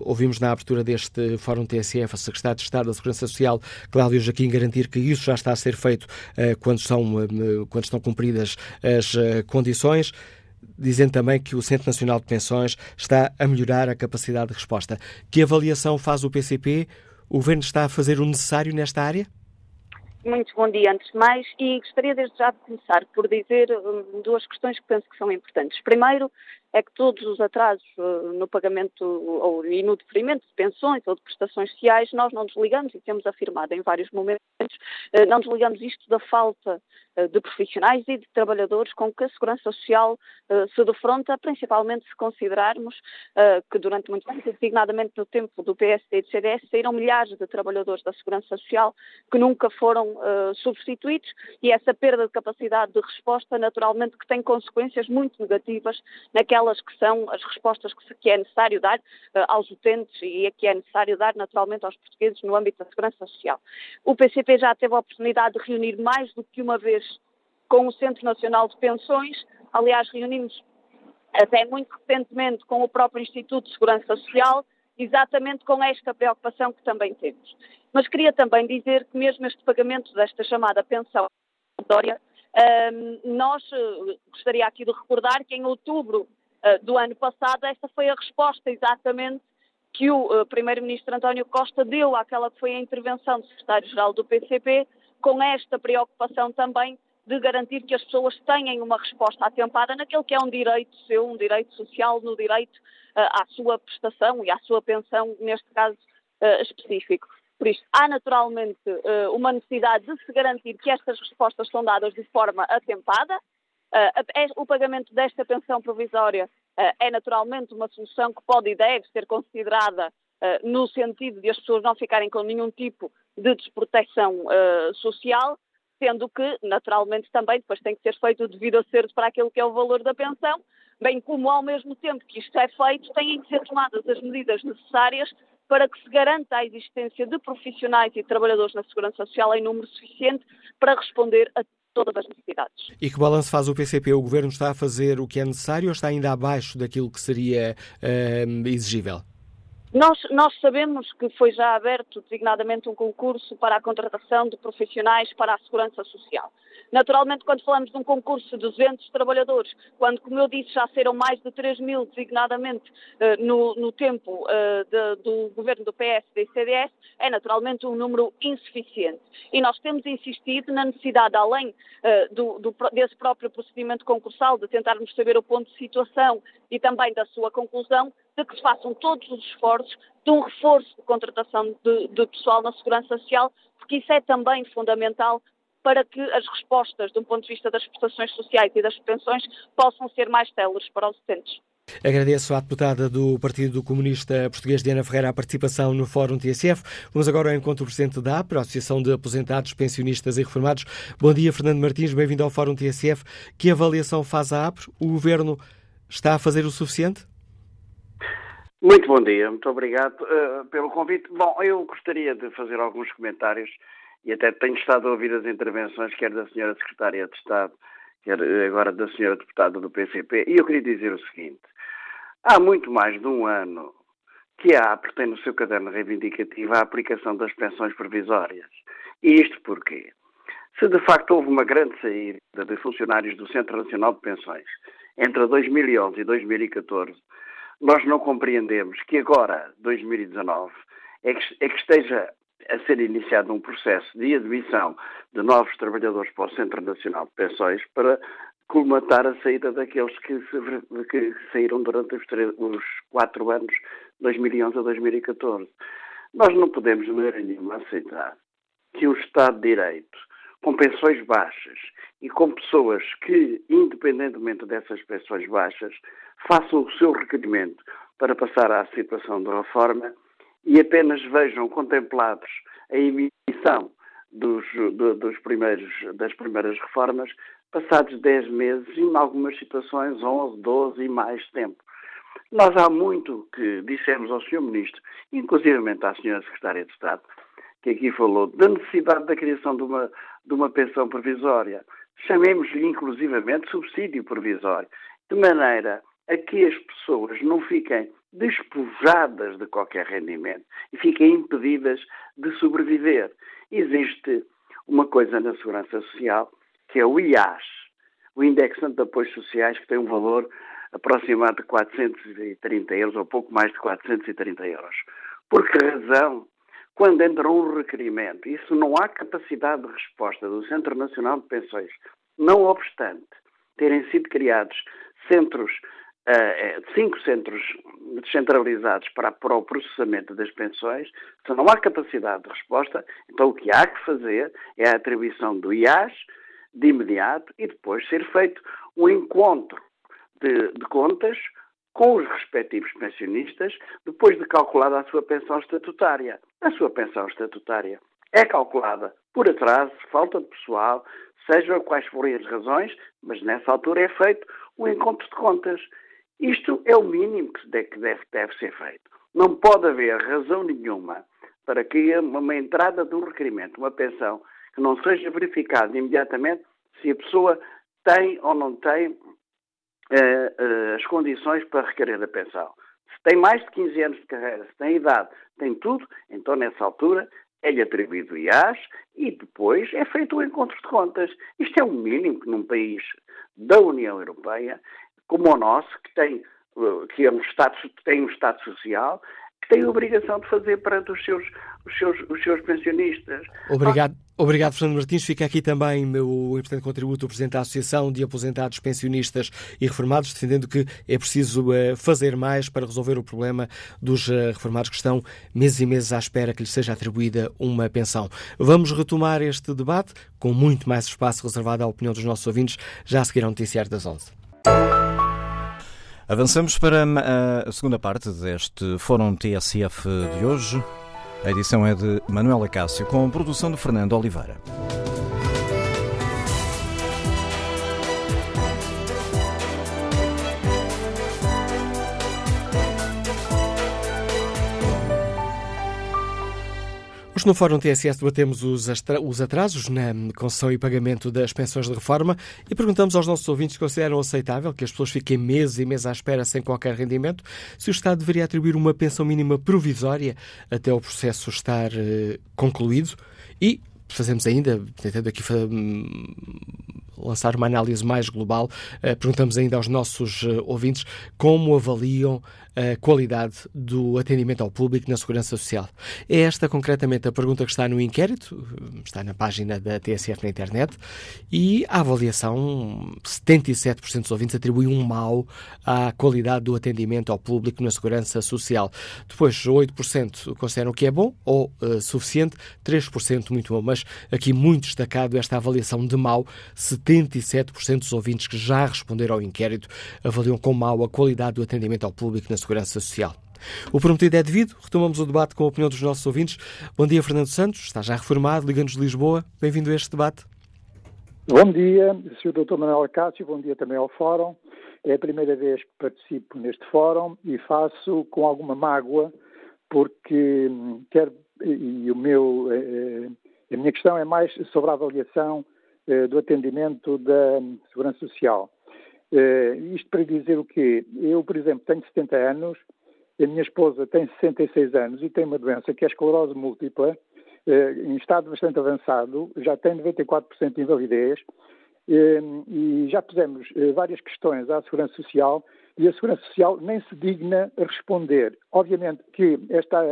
ouvimos na abertura deste Fórum TSF a Secretária de Estado da Segurança Social, Cláudio Jaquim, garantir que isso já está a ser feito quando, são, quando estão cumpridas as condições dizendo também que o Centro Nacional de Pensões está a melhorar a capacidade de resposta. Que avaliação faz o PCP? O Governo está a fazer o necessário nesta área? Muito bom dia, antes de mais, e gostaria desde já de começar por dizer hum, duas questões que penso que são importantes. Primeiro, é que todos os atrasos uh, no pagamento ou, e no deferimento de pensões ou de prestações sociais, nós não desligamos, e temos afirmado em vários momentos, uh, não desligamos isto da falta uh, de profissionais e de trabalhadores com que a Segurança Social se defronta, principalmente se considerarmos que durante muito tempo, designadamente no tempo do PSD e do CDS, saíram milhares de trabalhadores da Segurança Social que nunca foram substituídos e essa perda de capacidade de resposta, naturalmente, que tem consequências muito negativas naquela aquelas que são as respostas que, é necessário dar uh, aos utentes e que é necessário dar naturalmente aos portugueses no âmbito da segurança social. O PCP já teve a oportunidade de reunir mais do que uma vez com o Centro Nacional de Pensões, aliás, reunimos até muito recentemente com o próprio Instituto de Segurança Social, exatamente com esta preocupação que também temos. Mas queria também dizer que mesmo este pagamento desta chamada pensão obrigatória, um, nós uh, gostaria aqui de recordar que em outubro eh, do ano passado, esta foi a resposta exatamente que o uh, Primeiro-Ministro António Costa deu àquela que foi a intervenção do Secretário-Geral do PCP, com esta preocupação também de garantir que as pessoas tenham uma resposta atempada naquele que é um direito seu, um direito social, no direito uh, à sua prestação e à sua pensão, neste caso específico. Por isso, há naturalmente uma necessidade de se garantir que estas respostas são dadas de forma atempada, o pagamento desta pensão provisória uh, é naturalmente uma solução que pode e deve ser considerada uh, no sentido de as pessoas não ficarem com nenhum tipo de desproteção social, sendo que, naturalmente, também depois tem que ser feito o devido acerto para aquilo que é o valor da pensão, bem como ao mesmo tempo que isto é feito, têm que ser tomadas as medidas necessárias para que se garanta a existência de profissionais e trabalhadores na segurança social em número suficiente para responder a todas as necessidades. E que balanço faz o PCP? O Governo está a fazer o que é necessário ou está ainda abaixo daquilo que seria uh, exigível? Nós, nós, sabemos que foi já aberto designadamente um concurso para a contratação de profissionais para a segurança social. Naturalmente, quando falamos de um concurso de 200 trabalhadores, quando, como eu disse, já serão mais de 3 mil designadamente uh, no, no, tempo uh, de, do governo do PS e CDS, é naturalmente um número insuficiente. E nós temos insistido na necessidade, além uh, do, do, desse próprio procedimento concursal, de tentarmos saber o ponto de situação e também da sua conclusão, de que se façam todos os esforços de um reforço de contratação de, de pessoal na segurança social, porque isso é também fundamental para que as respostas, de um ponto de vista das prestações sociais e das pensões, possam ser mais céleres para os utentes. Agradeço à deputada do Partido Comunista Português, Diana Ferreira, a participação no Fórum TSF. Vamos agora ao encontro do Presidente da APRA, Associação de Aposentados, Pensionistas e Reformados. Bom dia, Fernando Martins, bem-vindo ao Fórum TSF. Que avaliação faz a APRA? O Governo está a fazer o suficiente? Muito bom dia, muito obrigado uh, pelo convite. Bom, eu gostaria de fazer alguns comentários e até tenho estado a ouvir as intervenções, quer da senhora Secretária de Estado, quer eh, agora da senhora Deputada do PCP, e eu queria dizer o seguinte. Há muito mais de um ano que a APR tem no seu caderno reivindicativo a aplicação das pensões provisórias. E isto porquê? Se de facto houve uma grande saída de funcionários do Centro Nacional de Pensões entre 2011 e 2014, nós não compreendemos que agora, 2019, é que, é que esteja a ser iniciado um processo de admissão de novos trabalhadores para o Centro Nacional de Pensões para colmatar a saída daqueles que, se, que saíram durante os, os, quatro anos, 2011 a 2014. Nós não podemos, de maneira nenhuma, aceitar que o Estado de Direito, com pensões baixas e com pessoas que, independentemente dessas pensões baixas, façam o seu requerimento para passar à situação de reforma e apenas vejam contemplados a emissão dos, do, dos primeiros, das primeiras reformas passados 10 meses em algumas situações, 11, 12 e mais tempo. Nós há muito que dissemos ao Sr. Ministro, inclusive à Sra. Secretária de Estado, que aqui falou da necessidade da criação de uma, de uma pensão provisória. Chamemos-lhe, inclusivamente, subsídio provisório, de maneira a que as pessoas não fiquem despojadas de qualquer rendimento e fiquem impedidas de sobreviver. Existe uma coisa na Segurança Social que é o IAS, o Indexante de Apoios Sociais, que tem um valor aproximado de 430 euros, ou pouco mais de 430 euros. Por que razão? Quando entra um requerimento, isso não há capacidade de resposta do Centro Nacional de Pensões, não obstante terem sido criados centros uh, cinco centros descentralizados para, para o processamento das pensões, se não há capacidade de resposta, então o que há que fazer é a atribuição do IAS de imediato e depois ser feito um encontro de, de contas com os respectivos pensionistas, depois de calculada a sua pensão estatutária. A sua pensão estatutária é calculada por atraso, falta de pessoal, sejam quais forem as razões, mas nessa altura é feito um encontro de contas. Isto é o mínimo que deve, deve ser feito. Não pode haver razão nenhuma para que uma entrada de um requerimento, uma pensão, que não seja verificado imediatamente se a pessoa tem ou não tem as condições para requerer a pensão. Se tem mais de 15 anos de carreira, se tem idade, tem tudo, então nessa altura é-lhe atribuído IAS e depois é feito o encontro de contas. Isto é o mínimo que num país da União Europeia como o nosso, que tem, eh, que é um Estado, tem um Estado social, tem a obrigação de fazer perante os seus, os seus, os seus pensionistas. Obrigado. Obrigado, Fernando Martins. Fica aqui também o importante contributo do Presidente da Associação de Aposentados, Pensionistas e Reformados, defendendo que é preciso eh, fazer mais para resolver o problema dos eh, reformados que estão meses e meses à espera que lhes seja atribuída uma pensão. Vamos retomar este debate com muito mais espaço reservado à opinião dos nossos ouvintes, já a seguir ao Noticiário das 11. Avançamos para a segunda parte deste Fórum TSF de hoje. A edição é de Manuela Cássio, com produção de Fernando Oliveira. Hoje no Fórum TSS debatemos os, os atrasos na concessão e pagamento das pensões de reforma e perguntamos aos nossos ouvintes se consideram aceitável que as pessoas fiquem meses e meses à espera sem qualquer rendimento, se o Estado deveria atribuir uma pensão mínima provisória até o processo estar uh, concluído e fazemos ainda, tentando aqui lançar uma análise mais global, uh, perguntamos ainda aos nossos uh, ouvintes como avaliam a qualidade do atendimento ao público na Segurança Social. É esta concretamente a pergunta que está no inquérito, está na página da TSF na internet, e a avaliação, 77% dos ouvintes atribuem um mal à qualidade do atendimento ao público na Segurança Social. Depois, 8% consideram que é bom ou uh, suficiente, 3% muito bom, mas aqui muito destacado esta avaliação de mal, 77% dos ouvintes que já responderam ao inquérito avaliam com mal a qualidade do atendimento ao público na Segurança Social. O prometido é devido. Retomamos o debate com a opinião dos nossos ouvintes. Bom dia, Fernando Santos. Está já reformado, Liga-nos de Lisboa. Bem-vindo a este debate. Bom dia, Sr. Dr. Manuel Acácio. Bom dia também ao Fórum. É a primeira vez que participo neste Fórum e faço com alguma mágoa, porque hum, quer, e o meu, eh, a minha questão é mais sobre a avaliação eh, do atendimento da Segurança Social. Uh, isto para dizer o quê? Eu, por exemplo, tenho 70 anos, a minha esposa tem 66 anos e tem uma doença que é a esclerose múltipla, uh, em estado bastante avançado, já tem 94% de invalidez, e já pusemos várias questões à Segurança Social e a Segurança Social nem se digna a responder. Obviamente que esta,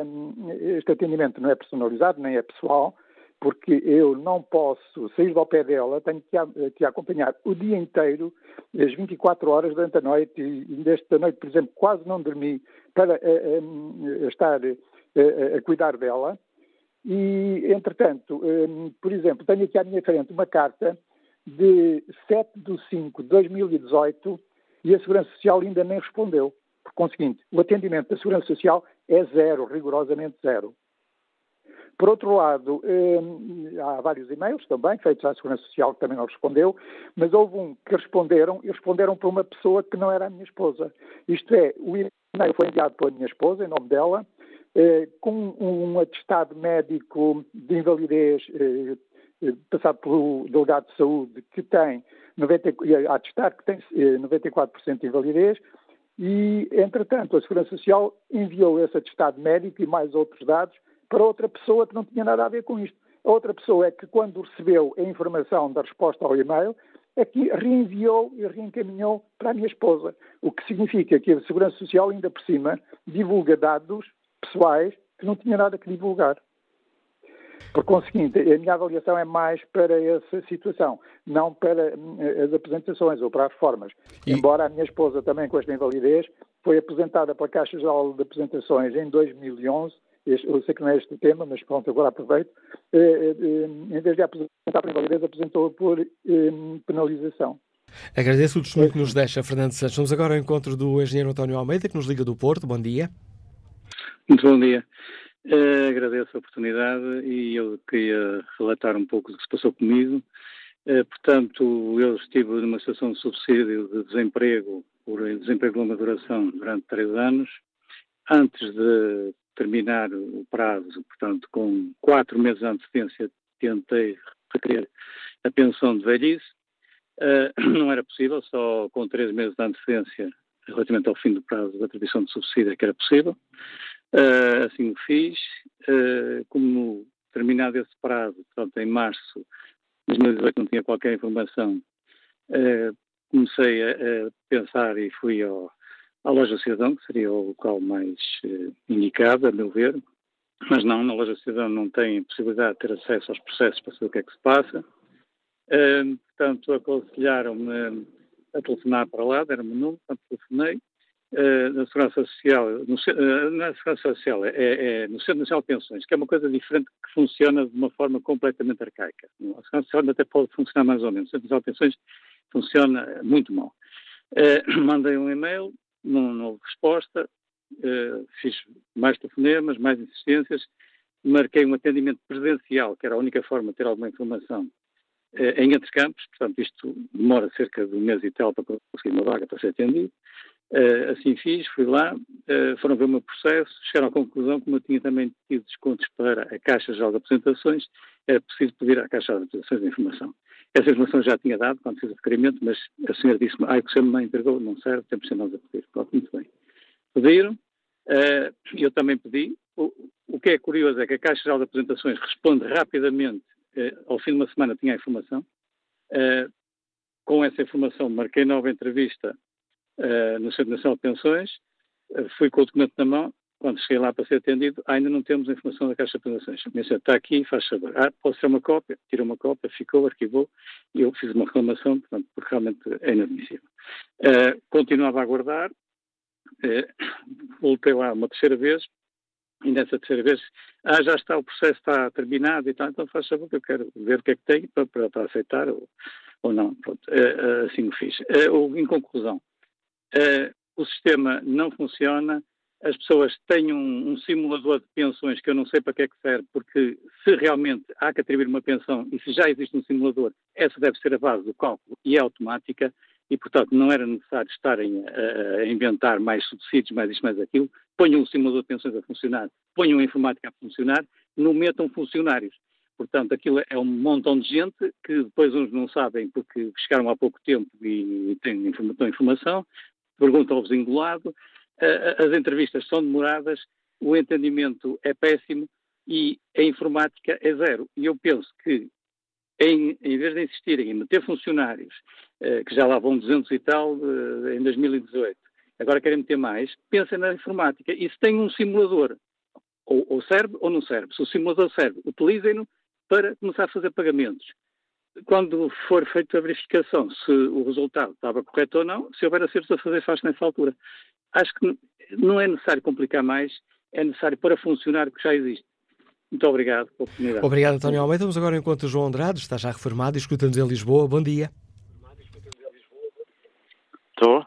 este atendimento não é personalizado, nem é pessoal, porque eu não posso sair do pé dela, tenho que a, que a acompanhar o dia inteiro, as 24 horas durante a noite, e desta noite, por exemplo, quase não dormi para uh, uh, estar uh, a cuidar dela. E, entretanto, por exemplo, tenho aqui à minha frente uma carta de 7 de 5 de 2018 e a Segurança Social ainda nem respondeu. Por conseguinte, o atendimento da Segurança Social é zero, rigorosamente zero. Por outro lado, eh, há vários e-mails também, feitos à Segurança Social, que também não respondeu, mas houve um que responderam, e responderam para uma pessoa que não era a minha esposa. Isto é, o e-mail foi enviado pela minha esposa, em nome dela, eh, com um atestado médico de invalidez eh, passado pelo delegado de saúde, que tem 90, a atestar que tem 94% de invalidez, e, entretanto, a Segurança Social enviou esse atestado médico e mais outros dados para outra pessoa que não tinha nada a ver com isto. A outra pessoa é que, quando recebeu a informação da resposta ao e-mail, é que reenviou e reencaminhou para a minha esposa. O que significa que a Segurança Social, ainda por cima, divulga dados pessoais que não tinha nada que divulgar. Por conseguinte, a minha avaliação é mais para essa situação, não para eh, as apresentações ou para as reformas. E... Embora a minha esposa, também com esta invalidez, foi apresentada pela Caixa Geral de Apresentações em 2011 eu sei que não é este o tema, mas pronto, agora aproveito, eh, eh, em vez de apresentar por invalidez, apresentou por eh, penalização. Agradeço o testemunho que nos deixa, Fernando Santos. Vamos agora ao encontro do engenheiro António Almeida, que nos liga do Porto. Bom dia. Muito bom dia. Uh, agradeço a oportunidade e eu queria relatar um pouco do que se passou comigo. Uh, portanto, eu estive numa situação de subsídio de desemprego por desemprego de longa duração durante três anos. Antes de terminar o prazo, portanto, com quatro meses de antecedência, tentei requerer a pensão de velhice. Uh, não era possível, só com três meses de antecedência relativamente ao fim do prazo da atribuição de subsídio é que era possível. Uh, assim o fiz. Uh, como terminado esse prazo, portanto, em março de 2018 não tinha qualquer informação, comecei a, a pensar e fui ao, à loja Cidadão, que seria o local mais eh, indicado, a meu ver, mas não, na loja Cidadão não tem possibilidade de ter acesso aos processos para saber o que é que se passa. Uh, portanto, aconselharam-me a telefonar para lá, deram-me o número, portanto, telefonei. Uh, na Segurança Social, no, uh, na Segurança Social, é, é, no Centro Nacional de Pensões, que é uma coisa diferente que funciona de uma forma completamente arcaica. A Segurança Social até pode funcionar mais ou menos. O Centro Nacional de Pensões funciona muito mal. Mandei um e-mail, não, não houve resposta, uh, fiz mais telefonemas, mais insistências, marquei um atendimento presencial, que era a única forma de ter alguma informação, uh, em Entre Campos, portanto isto demora cerca de um mês e tal para conseguir uma vaga para ser atendido, Uh, assim fiz, fui lá, uh, foram ver o meu processo, chegaram à conclusão, como eu tinha também tido descontos para a Caixa Geral de Apresentações, era preciso pedir à Caixa de Apresentações a informação. Essa informação já tinha dado quando fiz o requerimento, mas a senhora disse-me, ah, que o senhor me entregou, não serve, temos que ser nós a pedir. Pronto, muito bem. Pediram, uh, eu também pedi. O, o, que é curioso é que a Caixa Geral de Apresentações responde rapidamente, ao fim de uma semana tinha a informação. com essa informação marquei nova entrevista uh, no Centro Nacional de Pensões, uh, fui com o documento na mão, quando cheguei lá para ser atendido, ainda não temos a informação da Caixa de Pensões. Disse, está aqui, faz favor. Ah, posso ter uma cópia? Tira uma cópia, ficou, arquivou, e eu fiz uma reclamação, portanto, porque realmente é inadmissível. Uh, continuava a aguardar, voltei lá uma terceira vez, e nessa terceira vez, ah, já está, o processo está terminado e tal, então faz favor que eu quero ver o que é que tem para, para, para aceitar ou, ou não. Pronto, assim o fiz. em conclusão, uh, o sistema não funciona, as pessoas têm um, um, simulador de pensões que eu não sei para que é que serve, porque se realmente há que atribuir uma pensão e se já existe um simulador, essa deve ser a base do cálculo e é automática e, portanto, não era necessário estarem a, a inventar mais subsídios, mais isto, mais aquilo. Ponham um simulador de pensões a funcionar, ponham a informática a funcionar, não metam funcionários. Portanto, aquilo é um montão de gente que depois uns não sabem porque chegaram há pouco tempo e têm informação, perguntam ao vizinho do lado, as entrevistas são demoradas, o entendimento é péssimo e a informática é zero. E eu penso que, em, em vez de insistirem em meter funcionários, eh, que já lá vão 200 e tal eh, em 2018, agora querem meter mais, pensem na informática. E se tem um simulador, ou, ou serve ou não serve. Se o simulador serve, utilizem-no para começar a fazer pagamentos quando for feita a verificação se o resultado estava correto ou não, se houver acertos a fazer, faz nessa altura. Acho que não é necessário complicar mais, é necessário para funcionar o que já existe. Muito obrigado pela oportunidade. Obrigado, António Almeida. Vamos agora enquanto João Andrade está já reformado e escuta-nos em Lisboa. Bom dia. Estou.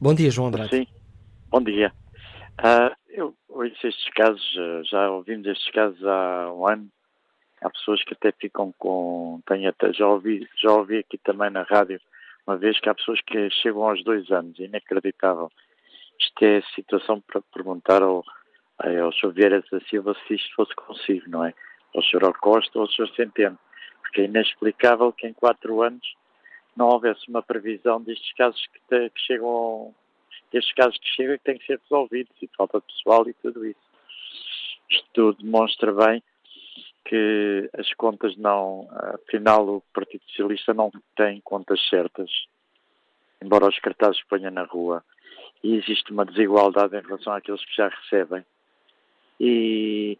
Bom dia, João Andrade. Sim. Bom dia. Uh, eu ouço estes casos, já ouvimos estes casos há um ano há pessoas que até ficam com. Tenho até, já, ouvi, já ouvi aqui também na rádio uma vez que há pessoas que chegam aos dois anos, inacreditável. Isto é situação para perguntar ao, ao Sr. Vieira da Silva se isto fosse consigo, não é? Ao Sr. Costa ou ao Sr. Centeno. Porque é inexplicável que em quatro anos não houvesse uma previsão destes casos que, te, que chegam, destes casos que chegam que têm que ser resolvidos e falta de pessoal e tudo isso. Isto demonstra bem que as contas não, afinal o Partido Socialista não tem contas certas, embora os cartazes ponham na rua, e existe uma desigualdade em relação àqueles que já recebem. E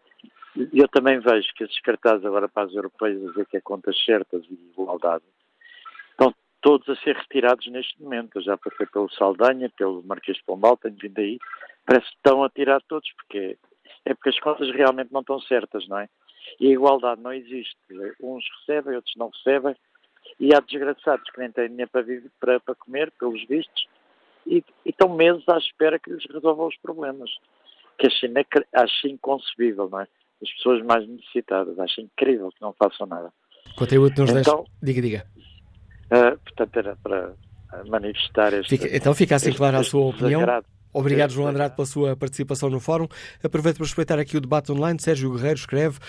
eu também vejo que esses cartazes agora para as europeias a dizer que é contas certas e igualdade, estão todos a ser retirados neste momento. Eu já passei pelo Saldanha, pelo Marquês de Pombal, tenho vindo aí, parece que estão a tirar todos, porque é porque as contas realmente não estão certas, não é? E a igualdade não existe. Uns recebem, outros não recebem. E há desgraçados que nem têm dinheiro para, viver, para, para comer, pelos vistos, e, e estão meses à espera que lhes resolvam os problemas. Que acho, acho inconcebível, não é? As pessoas mais necessitadas. Acho incrível que não façam nada. Conteúdo nos então. Diga, diga. Uh, portanto, era para manifestar este. Fica, então fica assim clara a sua opinião. Desagrado. Obrigado, João Andrade, pela sua participação no fórum. Aproveito para respeitar aqui o debate online. Sérgio Guerreiro escreve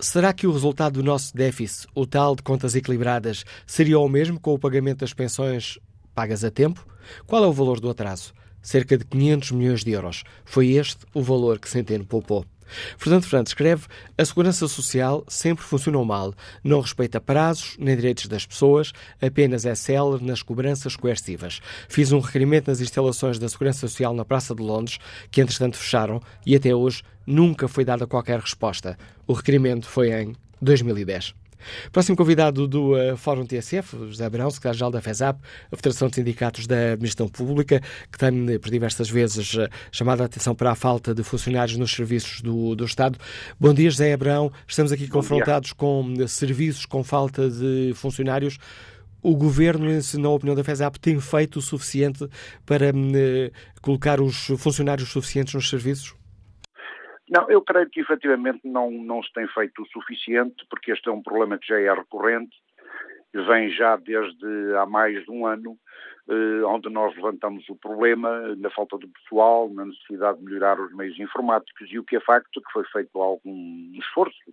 Será que o resultado do nosso déficit, o tal de contas equilibradas, seria o mesmo com o pagamento das pensões pagas a tempo? Qual é o valor do atraso? Cerca de 500 milhões de euros. Foi este o valor que Centeno poupou. Fernando Fernandes escreve: A segurança social sempre funcionou mal, não respeita prazos nem direitos das pessoas, apenas é célere nas cobranças coercivas. Fiz um requerimento nas instalações da Segurança Social na Praça de Londres, que entretanto fecharam, e até hoje nunca foi dada qualquer resposta. O requerimento foi em 2010. Próximo convidado do uh, Fórum TSF, José Abrão, secretário-geral da FESAP, a Federação de Sindicatos da Administração Pública, que tem por diversas vezes uh, chamado a atenção para a falta de funcionários nos serviços do, do Estado. Bom dia, José Abrão. Estamos aqui Bom confrontados dia. com uh, serviços com falta de funcionários. O governo, na opinião da FESAP, tem feito o suficiente para colocar os funcionários suficientes nos serviços? Não, eu creio que efetivamente não, não se tem feito o suficiente, porque este é um problema que já é recorrente vem já desde há mais de um ano, eh, onde nós levantamos o problema na falta de pessoal, na necessidade de melhorar os meios informáticos e o que é facto que foi feito algum esforço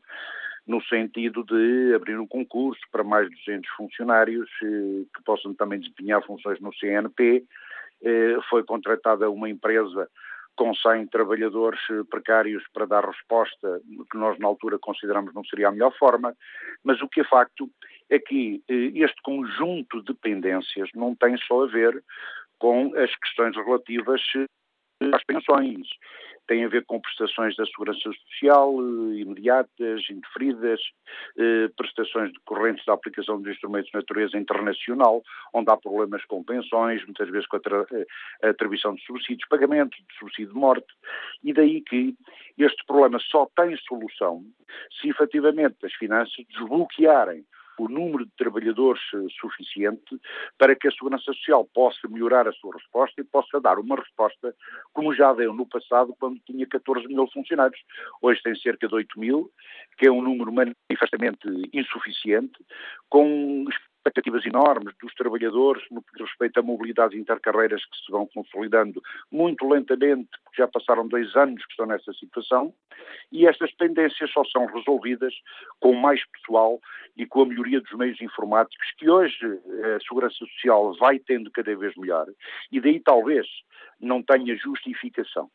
no sentido de abrir um concurso para mais de 200 funcionários eh, que possam também desempenhar funções no CNP. Eh, foi contratada uma empresa com 100 trabalhadores eh, precários para dar resposta, que nós na altura consideramos não seria a melhor forma, mas o que é facto é que este conjunto de pendências não tem só a ver com as questões relativas às pensões. Tem a ver com prestações da segurança social eh, imediatas, indeferidas, eh, prestações decorrentes da aplicação de instrumentos de natureza internacional, onde há problemas com pensões, muitas vezes com a, eh, a atribuição de subsídios, pagamentos de subsídio de morte, e daí que este problema só tem solução se efetivamente as finanças desbloquearem o número de trabalhadores eh, suficiente para que a Segurança Social possa melhorar a sua resposta e possa dar uma resposta como já deu no passado quando tinha 14 mil funcionários. Hoje tem cerca de 8 mil, que é um número manifestamente insuficiente, com expectativas enormes dos trabalhadores no que respeita a mobilidade intercarreiras que se vão consolidando muito lentamente, porque já passaram dois anos que estão nessa situação, e estas tendências só são resolvidas com mais pessoal e com a melhoria dos meios informáticos, que hoje a Segurança Social vai tendo cada vez melhor, e daí talvez não tenha justificação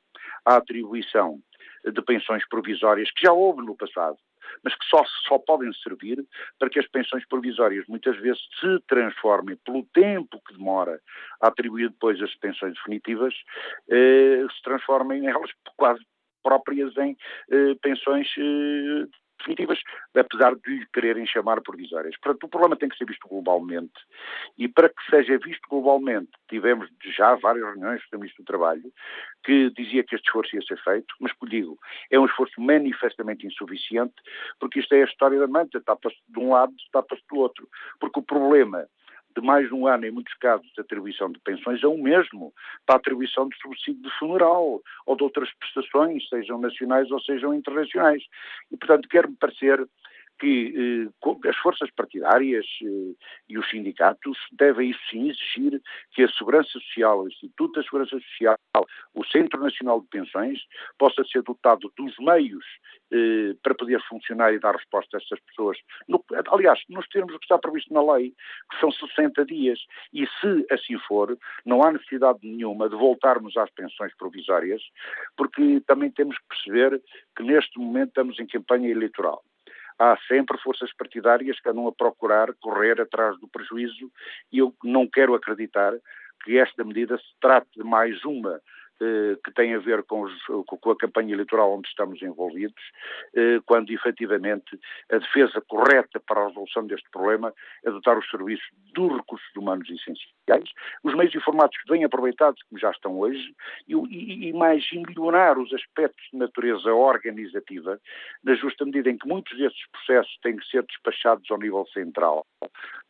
a atribuição de pensões provisórias, que já houve no passado, mas que só, só podem servir para que as pensões provisórias muitas vezes se transformem, pelo tempo que demora a atribuir depois as pensões definitivas, eh, se transformem elas quase próprias em eh, pensões eh, definitivas, apesar de quererem chamar provisórias. Portanto, o problema tem que ser visto globalmente e para que seja visto globalmente, tivemos já várias reuniões com o Ministro do Trabalho que dizia que este esforço ia ser feito, mas que digo, é um esforço manifestamente insuficiente, porque isto é a história da manta, tapa-se de um lado, tapa-se do outro. Porque o problema de mais de um ano, em muitos casos, de atribuição de pensões é o mesmo para a atribuição de subsídio de funeral ou de outras prestações, sejam nacionais ou sejam internacionais. E, portanto, quer-me parecer que eh, as forças partidárias eh, e os sindicatos devem, isso sim, exigir que a Segurança Social, o Instituto da Segurança Social, o Centro Nacional de Pensões, possa ser dotado dos meios eh, para poder funcionar e dar resposta a estas pessoas. No, aliás, nos termos que está previsto na lei, que são 60 dias, e se assim for, não há necessidade nenhuma de voltarmos às pensões provisórias, porque também temos que perceber que neste momento estamos em campanha eleitoral há sempre forças partidárias que andam a procurar correr atrás do prejuízo e eu não quero acreditar que esta medida se trate de mais uma que tem a ver com, os, com, a campanha eleitoral onde estamos envolvidos, eh, quando efetivamente a defesa correta para a resolução deste problema é dotar os serviços dos recursos humanos essenciais, os meios informáticos bem aproveitados, como já estão hoje, e, e, mais melhorar os aspectos de natureza organizativa, na justa medida em que muitos destes processos têm que ser despachados ao nível central.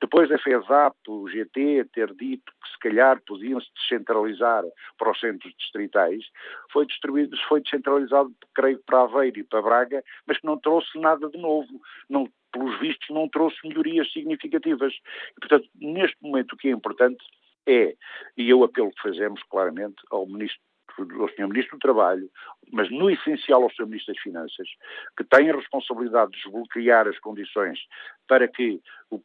Depois a FESAP, o GT, ter dito que se calhar podiam-se descentralizar para os centros distritais distritais, foi distribuído, foi descentralizado, creio, para Aveiro e para Braga, mas que não trouxe nada de novo. Não, pelos vistos, não trouxe melhorias significativas. E, portanto, neste momento, o que é importante é, e eu apelo que fazemos claramente ao Ministro ao Sr. Ministro do Trabalho, mas no essencial ao Sr. Ministro das Finanças, que tem a responsabilidade de desbloquear as condições para que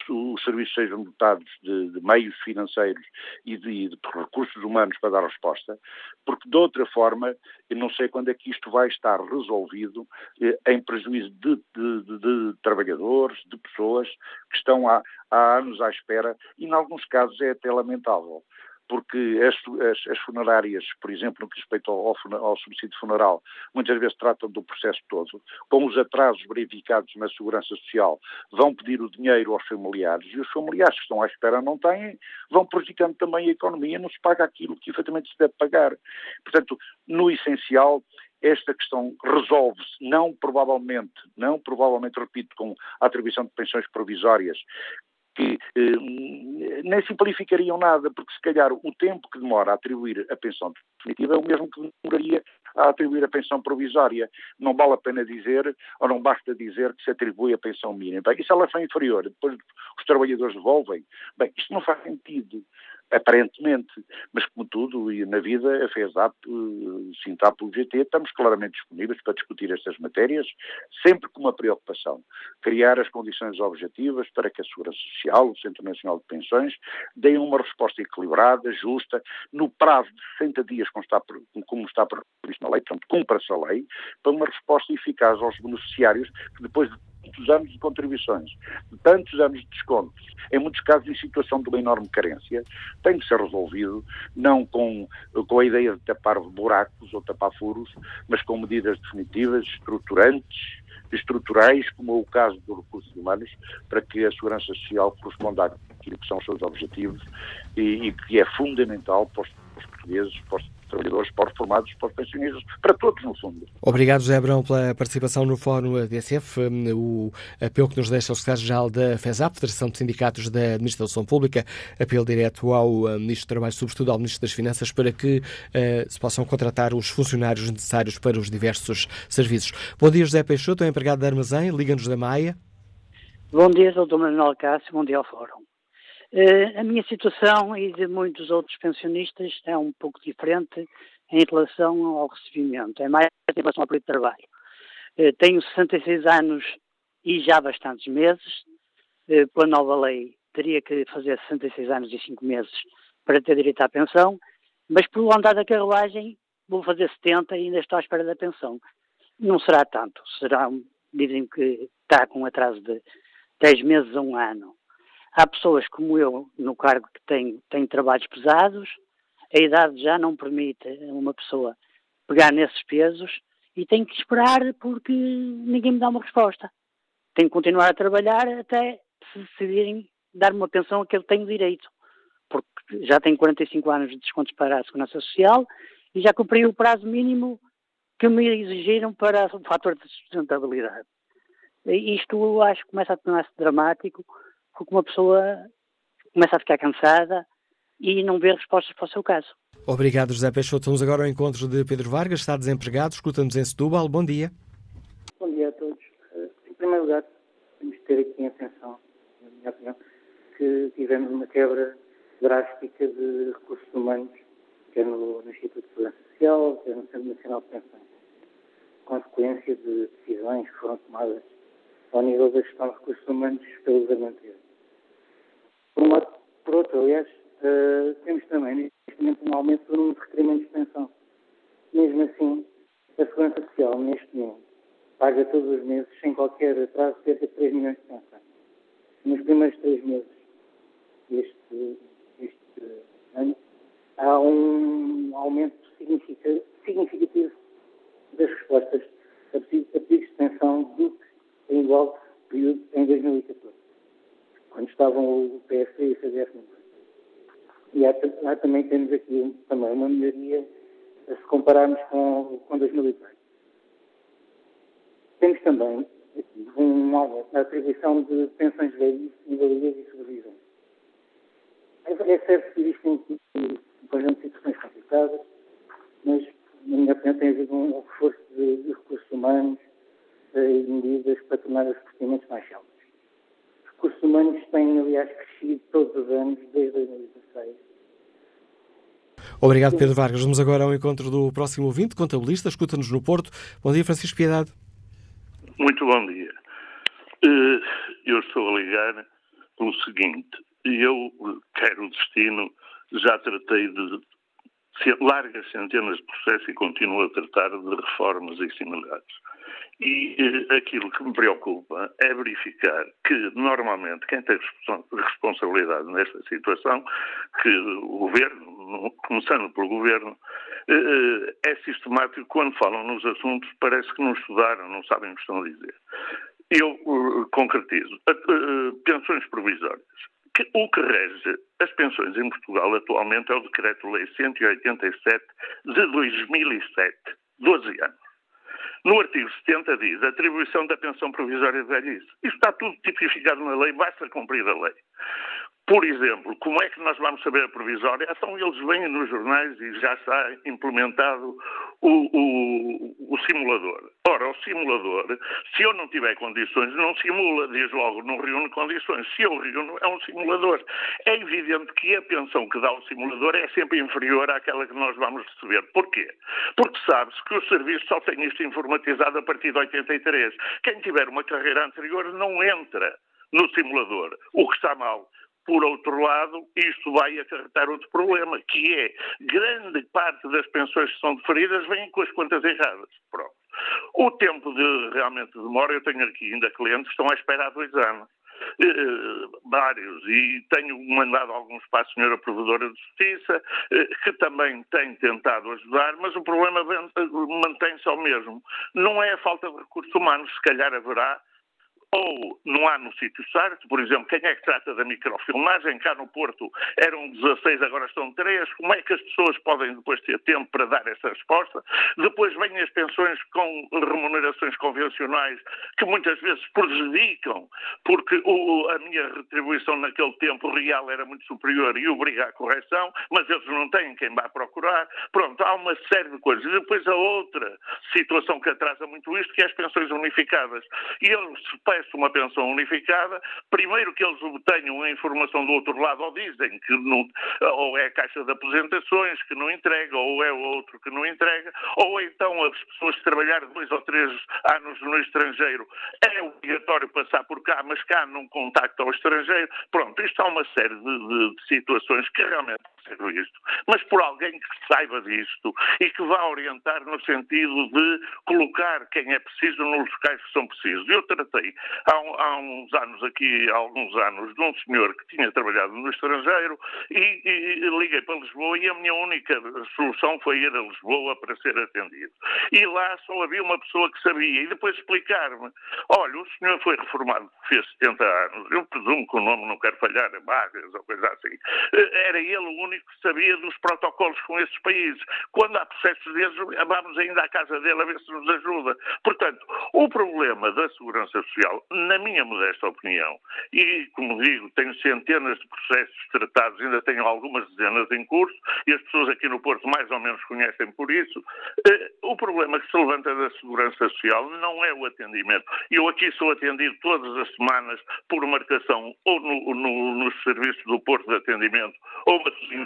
os serviços sejam dotados de, de meios financeiros e de, de, recursos humanos para dar resposta, porque de outra forma, eu não sei quando é que isto vai estar resolvido eh, em prejuízo de, de, trabalhadores, de pessoas que estão há, há anos à espera e, em alguns casos, é até lamentável porque as, as, as, funerárias, por exemplo, no que respeita ao, ao, subsídio funeral, muitas vezes tratam do processo todo, com os atrasos verificados na Segurança Social, vão pedir o dinheiro aos familiares e os familiares que estão à espera não têm, vão prejudicando também a economia, não se paga aquilo que efetivamente se deve pagar. Portanto, no essencial, esta questão resolve-se, não provavelmente, não provavelmente, repito, com a atribuição de pensões provisórias, que eh, nem simplificariam nada, porque se calhar o tempo que demora a atribuir a pensão definitiva é o mesmo que demoraria a atribuir a pensão provisória. Não vale a pena dizer, ou não basta dizer que se atribui a pensão mínima. Bem, e se ela foi inferior, depois os trabalhadores devolvem? Bem, isto não faz sentido aparentemente, mas como tudo, e na vida, a FESAP, eh, Sintap o GT, estamos claramente disponíveis para discutir estas matérias, sempre com uma preocupação, criar as condições objetivas para que a Segurança Social, o Centro Nacional de Pensões, deem uma resposta equilibrada, justa, no prazo de 60 dias, como está, como está previsto na lei, portanto, cumpra-se a lei, para uma resposta eficaz aos beneficiários que depois de tantos anos de contribuições, de tantos anos de descontos, em muitos casos em situação de uma enorme carência, tem que ser resolvido, não com, com a ideia de tapar buracos ou tapar furos, mas com medidas definitivas, estruturantes, estruturais, como é o caso dos recursos humanos, para que a segurança social corresponda àquilo que são os seus objetivos e, e que é fundamental para os, para os portugueses, para os trabalhadores, para os reformados, para os pensionistas, para todos, no fundo. Obrigado, José Abrão, pela participação no Fórum ADSF. O apelo que nos deixa o secretário-geral da FESAP, Federação de Sindicatos da Administração Pública, apelo direto ao eh, Ministro do Trabalho, sobretudo ao Ministro das Finanças, para que uh, se possam contratar os funcionários necessários para os diversos serviços. Bom dia, José Peixoto, é empregado de armazém, liga-nos da Maia. Bom dia, Dr. Manuel Cássio, bom dia ao Fórum. Uh, a minha situação e de muitos outros pensionistas é um pouco diferente em relação ao recebimento, é mais em relação ao período de trabalho. Uh, tenho 66 anos e já bastantes meses. Pela nova lei, teria que fazer 66 anos e 5 meses para ter direito à pensão, mas pelo andar da carruagem vou fazer 70 e ainda estou à espera da pensão. Não será tanto, será, dizem que está com um atraso de 10 meses a um ano. Há pessoas como eu, no cargo que tenho, têm trabalhos pesados, a idade já não permite uma pessoa pegar nesses pesos e tenho que esperar porque ninguém me dá uma resposta. Tenho que continuar a trabalhar até se decidirem dar uma pensão a que eu tenho direito. Porque já tenho 45 anos de descontos para a Segurança Social e já cumpri o prazo mínimo que me exigiram para o fator de sustentabilidade. Isto acho que começa a tornar-se dramático porque uma pessoa começa a ficar cansada e não vê respostas para o seu caso. Obrigado, José Peixoto. Vamos agora ao encontro de Pedro Vargas, está desempregado, escuta-nos em Setúbal. Bom dia. Bom dia a todos. Em primeiro lugar, temos de ter aqui em atenção, na minha opinião, que tivemos uma quebra drástica de recursos humanos, quer no, no Instituto de Segurança Social, quer no Centro Nacional de Pensões. Consequência de decisões que foram tomadas ao nível da gestão de recursos humanos pelo Governo anterior. Por um lado, por outro, aliás, uh, temos também neste momento um aumento do número de requerimentos de pensão. Mesmo assim, a Segurança Social, neste momento, paga todos os meses, sem qualquer atraso, cerca de 3 milhões de pensões. Nos primeiros três meses deste, deste ano, há um aumento significativo das respostas a pedidos de pensão do que em igual período em 2014 quando estavam o PSD e o no E há, há, também temos aqui também uma melhoria se compararmos com, com 2010. Temos também aqui um aumento na atribuição de pensões velhas, invalidez e sobrevisão. É certo que existem um conjunto de situações complicadas, mas, na minha opinião, tem havido um reforço de, de recursos humanos eh, e medidas para tornar os procedimentos mais céleres recursos humanos têm, aliás, crescido todos os anos desde 2016. Obrigado, Pedro Vargas. Vamos agora ao encontro do próximo ouvinte, contabilista, escuta-nos no Porto. Bom dia, Francisco Piedade. Muito bom dia. Eh, eu estou a ligar pelo seguinte. Eu quero o destino, já tratei de largas centenas de processos e continuo a tratar de reformas e similares. E eh, aquilo que me preocupa é verificar que, normalmente, quem tem responsabilidade nesta situação, que o governo, começando pelo governo, eh, é sistemático quando falam nos assuntos, parece que não estudaram, não sabem o que estão a dizer. Eu uh, concretizo. Uh, pensões provisórias. Que, o que rege as pensões em Portugal atualmente é o Decreto-Lei 187 de 2007, 12 anos. No artigo 70 diz atribuição da pensão provisória de velhice. Isto está tudo tipificado na lei, basta cumprir a lei. Por exemplo, como é que nós vamos saber a provisória? Então eles vêm nos jornais e já está implementado o, o, o, simulador. Ora, o simulador, se eu não tiver condições, não simula, diz logo, não reúne condições. Se eu reúno, é um simulador. É evidente que a pensão que dá o simulador é sempre inferior àquela que nós vamos receber. Porquê? Porque sabe-se que o serviço só tem isto informatizado a partir de 83. Quem tiver uma carreira anterior não entra no simulador, o que está mal. Por outro lado, isto vai acarretar outro problema, que é grande parte das pensões que são deferidas vêm com as contas erradas. Pronto. O tempo de realmente demora, eu tenho aqui ainda clientes que estão à espera há dois anos. Uh, vários, e tenho mandado alguns para a senhora Provedora de Justiça, uh, que também tem tentado ajudar, mas o problema mantém-se ao mesmo. Não é a falta de recursos humanos, se calhar haverá, ou não há no sítio certo, por exemplo, quem é que trata da microfilmagem? Cá no Porto eram 16, agora estão 3. Como é que as pessoas podem depois ter tempo para dar essa resposta? Depois vêm as pensões com remunerações convencionais que muitas vezes prejudicam, porque o, a minha retribuição naquele tempo real era muito superior e obriga à correção, mas eles não têm quem vá procurar. Pronto, há uma série de coisas. E depois a outra situação que atrasa muito isto, que é as pensões unificadas. E eles peço uma pensão unificada, primeiro que eles obtenham a informação do outro lado, ou dizem que não, ou é a Caixa de Aposentações que não entrega, ou é o outro que não entrega, ou então as pessoas que trabalharem dois ou três anos no estrangeiro é obrigatório passar por cá, mas cá não contacta ao estrangeiro. Pronto, isto há uma série de, de, de situações que realmente isto, mas por alguém que saiba disto e que vá orientar no sentido de colocar quem é preciso nos locais que são precisos. Eu tratei há, há uns anos aqui, há alguns anos, de um senhor que tinha trabalhado no estrangeiro e, e, liguei para Lisboa e a minha única solução foi ir a Lisboa para ser atendido. E lá só havia uma pessoa que sabia e depois explicar-me, olha, o senhor foi reformado, fez 70 anos, eu presumo que o nome não quer falhar, Vargas ou coisa assim. Era ele o único que sabia dos protocolos com esses países. Quando há processos desses, vamos ainda à casa dele a ver se nos ajuda. Portanto, o problema da segurança social, na minha modesta opinião, e como digo, tenho centenas de processos tratados, ainda tenho algumas dezenas em curso, e as pessoas aqui no Porto mais ou menos conhecem por isso, eh, o problema que se levanta da segurança social não é o atendimento. Eu aqui sou atendido todas as semanas por marcação ou no, no, nos serviços do Porto de Atendimento ou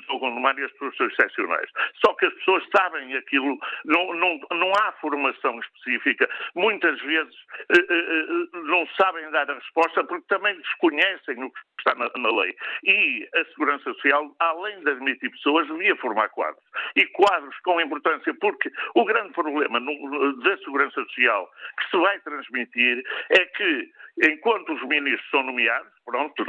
ou condomínio as pessoas excepcionais. Só que as pessoas sabem aquilo, não, não, não há formação específica. Muitas vezes eh, eh, eh, não sabem dar a resposta porque também desconhecem o que está na, na, lei. E a Segurança Social, além de admitir pessoas, devia formar quadros. E quadros com importância, porque o grande problema no, da Segurança Social que se vai transmitir é que, enquanto os ministros são nomeados, pronto,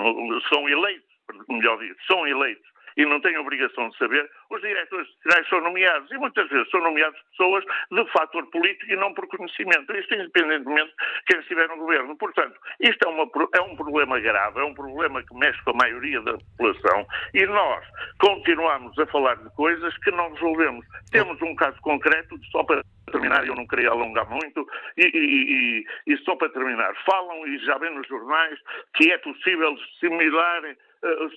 são eleitos, melhor dito, são eleitos e não têm obrigação de saber, os diretores gerais são nomeados e muitas vezes são nomeados pessoas de fator político e não por conhecimento. Isto independentemente de quem estiver no governo. Portanto, isto é, uma, é um problema grave, é um problema que mexe com a maioria da população e nós continuamos a falar de coisas que não resolvemos. Temos um caso concreto, só para terminar, eu não queria alongar muito, e, e, e, e só para terminar, falam e já vem nos jornais que é possível similar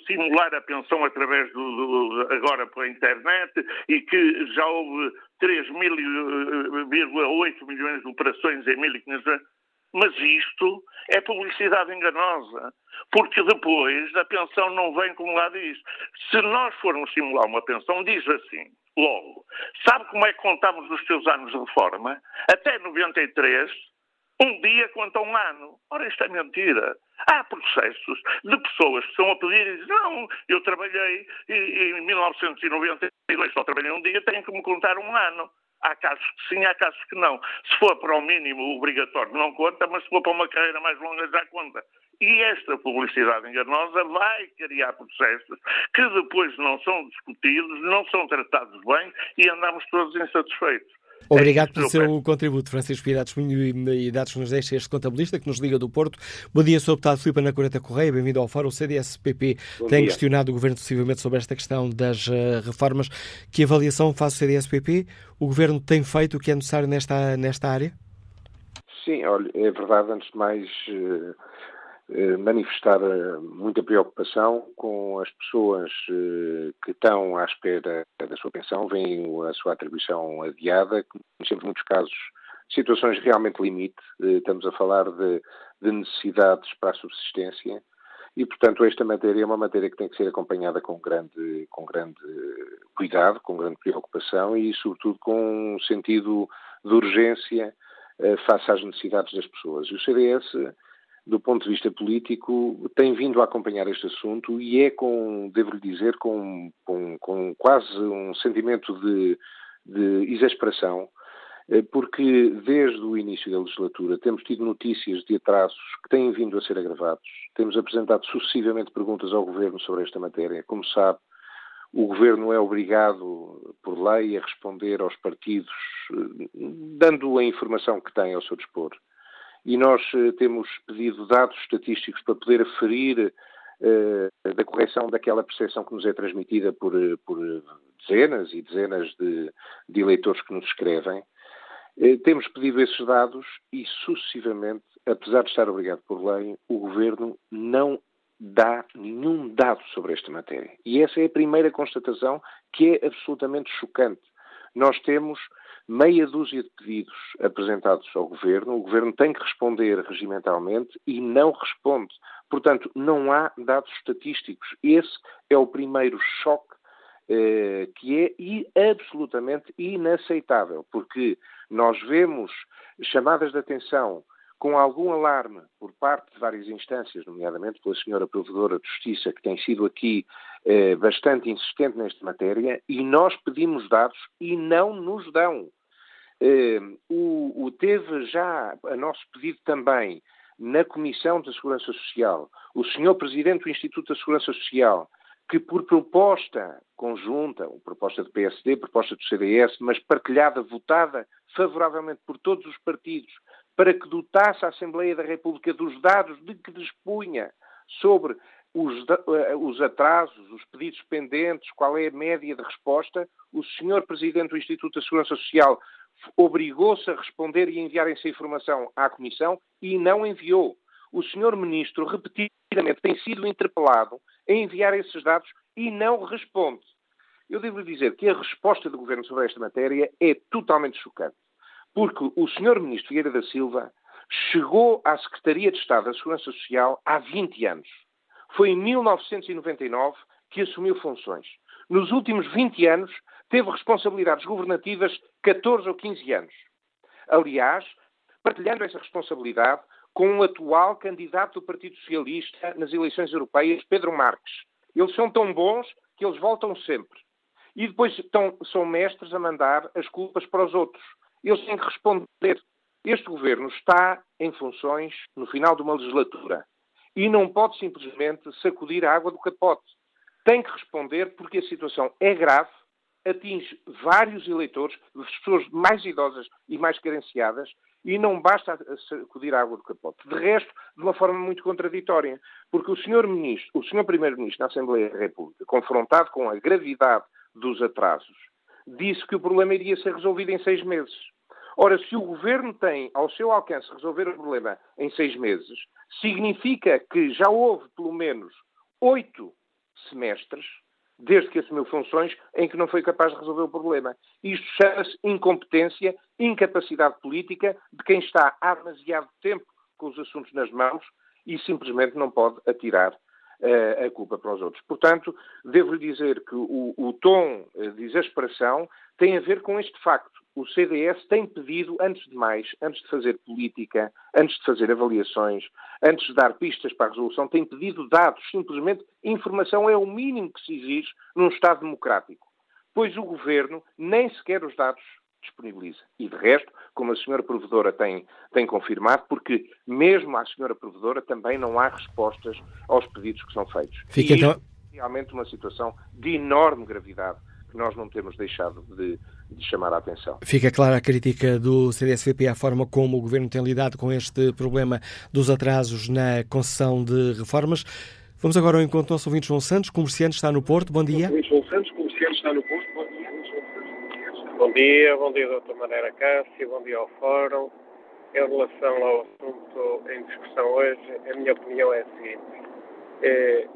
simular a pensão através do, do, agora pela internet e que já houve 3,8 milhões de operações em 1.500 anos. Mas isto é publicidade enganosa, porque depois a pensão não vem como lá diz. Se nós formos simular uma pensão, diz assim, logo, sabe como é que contamos os seus anos de reforma? Até 93, um dia conta um ano. Ora, isto é mentira. Há processos de pessoas que estão a pedir e dizem, não, eu trabalhei em 1992 só trabalhei um dia, tenho que me contar um ano. Há casos que sim, há casos que não. Se for para o mínimo obrigatório não conta, mas se for para uma carreira mais longa já conta. E esta publicidade enganosa vai criar processos que depois não são discutidos, não são tratados bem e andamos todos insatisfeitos. Obrigado é pelo seu contributo, Francisco Pirados e dados que nos deixa este contabilista que nos liga do Porto. Bom dia, o deputado Filipe Ana Coreta Correia, bem-vindo ao Fórum. O CDS-PP tem questionado o Governo sucessivamente sobre esta questão das uh, reformas. Que avaliação faz o CDS-PP? O Governo tem feito o que é necessário nesta, nesta área? Sim, olha, é verdade, antes de mais manifestar muita preocupação com as pessoas que estão à espera da sua pensão, veem a sua atribuição adiada, conhecemos muitos casos, situações realmente limite, estamos a falar de, de necessidades para a subsistência, e, portanto, esta matéria é uma matéria que tem que ser acompanhada com grande, com grande cuidado, com grande preocupação e, sobretudo, com um sentido de urgência eh, face às necessidades das pessoas. E o CDS, do ponto de vista político, tem vindo a acompanhar este assunto e é com, devo-lhe dizer, com, com, com, quase um sentimento de, de exasperação eh, porque desde o início da legislatura temos tido notícias de atrasos que têm vindo a ser agravados. Temos apresentado sucessivamente perguntas ao Governo sobre esta matéria. Como sabe, o Governo é obrigado, por lei, a responder aos partidos, eh, dando a informação que tem ao seu dispor. E nós eh, temos pedido dados estatísticos para poder aferir uh, da correção daquela percepção que nos é transmitida por, por dezenas e dezenas de, de eleitores que nos escrevem. Eh, temos pedido esses dados e, sucessivamente, apesar de estar obrigado por lei, o Governo não dá nenhum dado sobre esta matéria. E essa é a primeira constatação que é absolutamente chocante. Nós temos meia dúzia de pedidos apresentados ao Governo, o Governo tem que responder regimentalmente e não responde. Portanto, não há dados estatísticos. Esse é o primeiro choque eh, que é absolutamente inaceitável, porque nós vemos chamadas de atenção com algum alarme por parte de várias instâncias, nomeadamente pela senhora Provedora de Justiça, que tem sido aqui eh, bastante insistente nesta matéria, e nós pedimos dados e não nos dão. Eh, o, o, teve já a nosso pedido também na Comissão da Segurança Social, o senhor Presidente do Instituto da Segurança Social, que por proposta conjunta, proposta do PSD, proposta do CDS, mas partilhada, votada favoravelmente por todos os partidos, para que dotasse a Assembleia da República dos dados de que dispunha sobre os, eh, os, atrasos, os pedidos pendentes, qual é a média de resposta, o senhor Presidente do Instituto da Segurança Social obrigou-se a responder e enviar essa informação à Comissão e não enviou. O senhor Ministro repetidamente tem sido interpelado a enviar esses dados e não responde. Eu devo dizer que a resposta do Governo sobre esta matéria é totalmente chocante. Porque o Sr. Ministro Vieira da Silva chegou à Secretaria de Estado da Segurança Social há 20 anos. Foi em 1999 que assumiu funções. Nos últimos 20 anos, teve responsabilidades governativas 14 ou 15 anos. Aliás, partilhando essa responsabilidade com o atual candidato do Partido Socialista nas eleições europeias, Pedro Marques. Eles são tão bons que eles voltam sempre. E depois estão, são mestres a mandar as culpas para os outros. Eles têm que responder. Este governo está em funções no final de uma legislatura e não pode simplesmente sacudir a água do capote. Tem que responder porque a situação é grave, atinge vários eleitores, as pessoas mais idosas e mais carenciadas, e não basta sacudir a água do capote. De resto, de uma forma muito contraditória, porque o senhor ministro, o senhor primeiro-ministro na Assembleia da República, confrontado com a gravidade dos atrasos, disse que o problema iria ser resolvido em seis meses. Ora, se o governo tem ao seu alcance resolver o problema em seis meses, significa que já houve pelo menos oito semestres desde que assumiu funções, em que não foi capaz de resolver o problema. Isto chama-se incompetência, incapacidade política de quem está há demasiado tempo com os assuntos nas mãos e simplesmente não pode atirar uh, a culpa para os outros. Portanto, devo-lhe dizer que o, o tom de exasperação tem a ver com este facto o CDS tem pedido, antes de mais, antes de fazer política, antes de fazer avaliações, antes de dar pistas para a resolução, tem pedido dados. Simplesmente, informação é o mínimo que se exige num Estado democrático. Pois o Governo nem sequer os dados disponibiliza. E de resto, como a senhora Provedora tem, tem confirmado, porque mesmo à senhora Provedora também não há respostas aos pedidos que são feitos. Fica e então... é realmente uma situação de enorme gravidade que nós não temos deixado de, de chamar a atenção. Fica clara a crítica do CDSVP à forma como o Governo tem lidado com este problema dos atrasos na concessão de reformas. Vamos agora ao encontro do nosso ouvinte João Santos, comerciante, está no Porto. Bom dia. João Santos, comerciante, está no Porto. Bom dia. Bom dia, bom dia, doutor Maneira Cássio, bom dia ao Fórum. em relação ao assunto em discussão hoje, a minha opinião é a seguinte. É,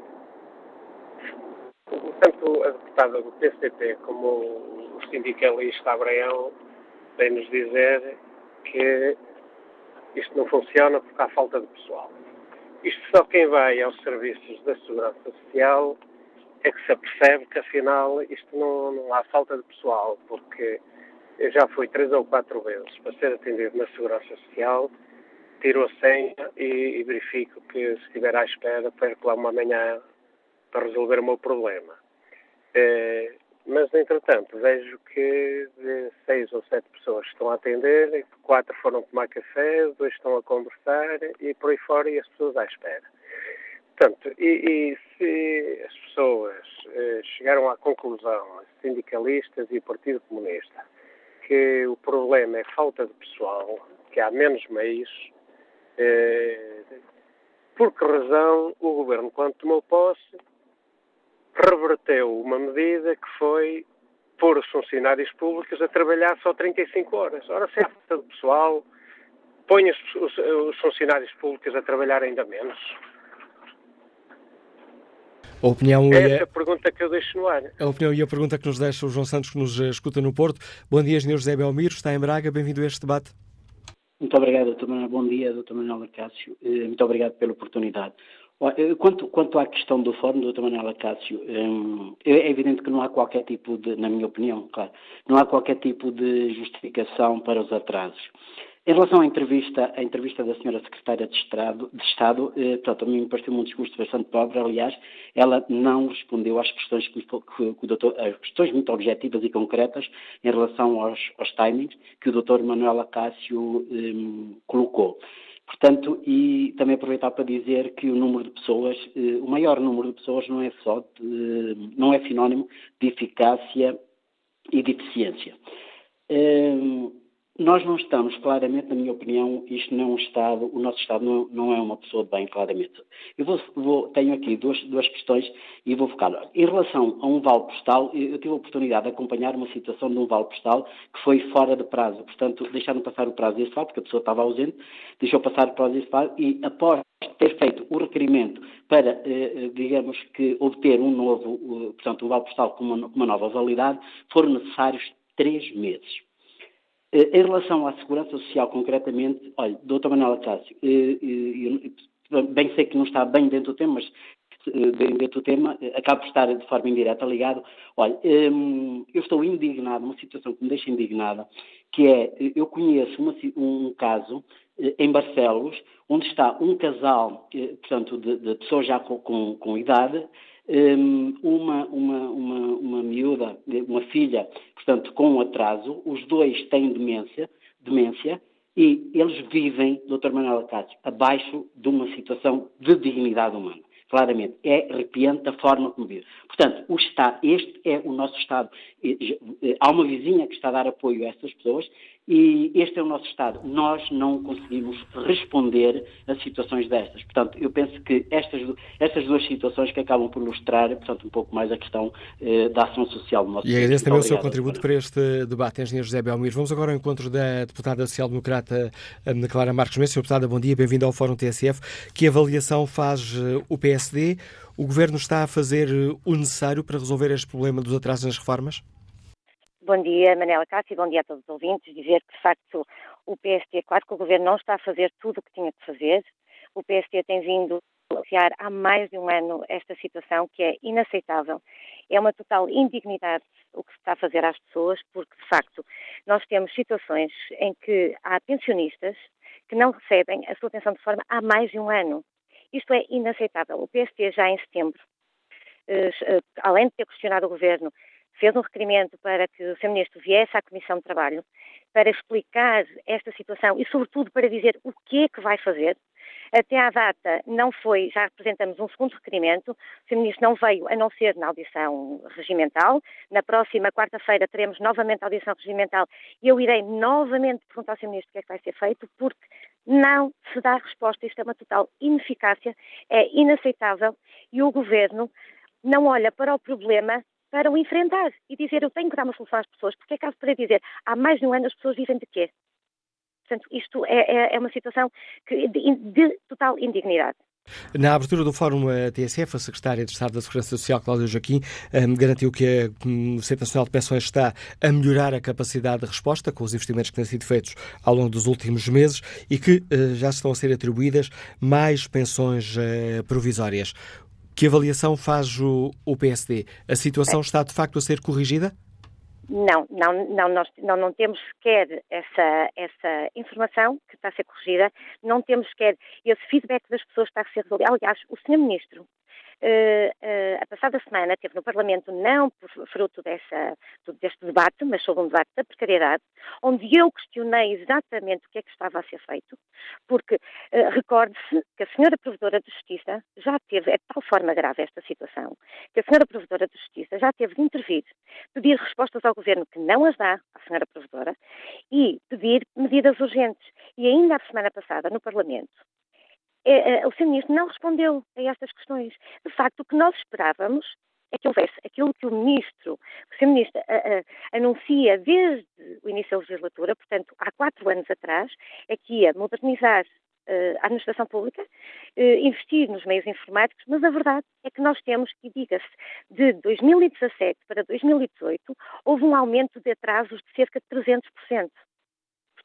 tanto a deputada do PCP como o sindicalista Abraão vem nos dizer que isto não funciona porque há falta de pessoal. Isto só quem vai aos serviços da Segurança Social é que se apercebe que afinal isto não, não há falta de pessoal, porque eu já fui três ou quatro vezes para ser atendido na Segurança Social, tiro a senha e, e verifico que se estiver à espera perco lá uma manhã para resolver o meu problema. É, mas, entretanto, vejo que de seis ou sete pessoas estão a atender, quatro foram tomar café, dois estão a conversar e por aí fora e as pessoas à espera. Portanto, e, e se as pessoas eh, chegaram à conclusão, sindicalistas e Partido Comunista, que o problema é falta de pessoal, que há menos meios, eh, por que razão o Governo, quando tomou posse, reverteu uma medida que foi pôr os funcionários públicos a trabalhar só 35 horas. Ora, se há falta de pessoal, põe os, os, os funcionários públicos a trabalhar ainda menos. A opinião Essa é é a pergunta que eu deixo no ar. a opinião e a pergunta que nos deixa o João Santos, que nos eh, escuta no Porto. Bom dia, Engenheiro José Belmiro, está em Braga, bem-vindo a este debate. Muito obrigado, Dr. Manuel. Bom dia, Dr. Manuel Acácio. Eh, Muito obrigado pela oportunidade. Eh, Quanto, quanto à questão do fórum, Dr. Manuel Acácio, hum, é evidente que não há qualquer tipo de, na minha opinião, claro, não há qualquer tipo de justificação para os atrasos. Em relação à entrevista, à entrevista da senhora secretária de Estado, de Estado eh, portanto, a mim me pareceu um discurso bastante pobre, aliás, ela não respondeu às questões que, que, que o doutor, às questões muito objetivas e concretas em relação aos, aos timings que o doutor Manuel Acácio hum, colocou. Portanto, e também aproveitar para dizer que o número de pessoas, eh, o maior número de pessoas não é só, de, não é sinónimo de eficácia e de eficiência. Hum, nós não estamos, claramente, na minha opinião, isto não é um Estado, o nosso Estado não, não é uma pessoa de bem, claramente. Eu vou, vou- tenho aqui duas, duas questões e vou focar. Em relação a um vale postal, eu tive a oportunidade de acompanhar uma situação de um vale postal que foi fora de prazo. Portanto, deixaram passar o prazo desse vale, porque a pessoa estava ausente, deixou passar o prazo desse vale e, após ter feito o requerimento para, eh, eh, digamos que, obter um novo, portanto, um vale postal com uma, com uma nova validade, foram necessários três meses. Eh, Em relação à segurança social, concretamente, olha, Dr. Manuel Acácio, eh, eh, bem sei que não está bem dentro do tema, mas dentro do tema, acaba por estar de forma indireta ligado. Olha, hum, eu estou indignado, uma situação que me deixa indignada, que é, eu conheço uma um caso em Barcelos, onde está um casal, portanto, de, de pessoas já com, com, com idade, uma, uma, uma, uma miúda, uma filha, portanto, com um atraso, os dois têm demência, demência e eles vivem, Dr. Manuel Acácio, abaixo de uma situação de dignidade humana. Claramente, é arrepiante a forma como vive. Portanto, o Estado, este é o nosso Estado. Há uma vizinha que está a dar apoio a estas pessoas e este é o nosso Estado. Nós não conseguimos responder a situações destas. Portanto, eu penso que estas, estas duas situações que acabam por ilustrar, portanto, um pouco mais a questão eh, da ação social do nosso E país. agradeço também o seu contributo para este debate, Engenheiro José Belmiro. Vamos agora ao encontro da deputada social-democrata Ana Clara Marques Mendes. Senhora deputada, bom dia, bem-vinda ao Fórum TSF. Que avaliação faz eh, o PSD? O Governo está a fazer eh, o necessário para resolver este problema dos atrasos nas reformas? Bom dia, Manela Cássio, bom dia a todos os ouvintes. Dizer que, de facto, o PST, claro que o Governo não está a fazer tudo o que tinha que fazer. O PST tem vindo a denunciar há mais de um ano esta situação que é inaceitável. É uma total indignidade o que se está a fazer às pessoas, porque, de facto, nós temos situações em que há pensionistas que não recebem a sua pensão de forma há mais de um ano. Isto é inaceitável. O PST já em setembro, eh, eh, além de ter questionado o Governo, fez um requerimento para que o Sr. Ministro viesse à Comissão de Trabalho para explicar esta situação e, sobretudo, para dizer o que é que vai fazer. Até à data não foi, já apresentamos um segundo requerimento, o Sr. Ministro não veio a não ser na audição regimental. Na próxima quarta-feira teremos novamente a audição regimental e eu irei novamente perguntar ao Sr. Ministro o que é que vai ser feito, porque não se dá resposta. Isto é uma total ineficácia, é inaceitável e o Governo não olha para o problema para o enfrentar e dizer eu tenho que dar uma solução às pessoas, porque é caso para dizer há mais de um ano as pessoas vivem de quê? Portanto, isto é, é, é uma situação que, de, de total indignidade. Na abertura do Fórum TSF, a Secretária de Estado da Segurança Social, Cláudia Joaquim, um, garantiu que o Centro Nacional de Pensões está a melhorar a capacidade de resposta com os investimentos que têm sido feitos ao longo dos últimos meses e que uh, já estão a ser atribuídas mais pensões uh, provisórias. Que avaliação faz o, o PSD? A situação está de facto a ser corrigida? Não, não, não, nós não, não temos sequer essa, essa informação que está a ser corrigida, não temos sequer esse feedback das pessoas que está a ser resolvido. Aliás, o Sr. Ministro a passada semana teve no Parlamento, não por fruto dessa, deste debate, mas sobre um debate da precariedade, onde eu questionei exatamente o que é que estava a ser feito, porque uh, recorde-se que a senhora Provedora de Justiça já teve, é de tal forma grave esta situação, que a senhora Provedora de Justiça já teve de intervir, pedir respostas ao Governo que não as dá à senhora Provedora e pedir medidas urgentes. E ainda a semana passada, no Parlamento, é, é, o Sr. Ministro não respondeu a estas questões. De facto, o que nós esperávamos é que houvesse aquilo que o Ministro, o Sr. Ministro a, a, anuncia desde o início da legislatura, portanto, há quatro anos atrás, é que ia modernizar uh, a administração pública, uh, investir nos meios informáticos, mas a verdade é que nós temos, e diga-se, de 2017 para 2018, houve um aumento de atrasos de cerca de 300%.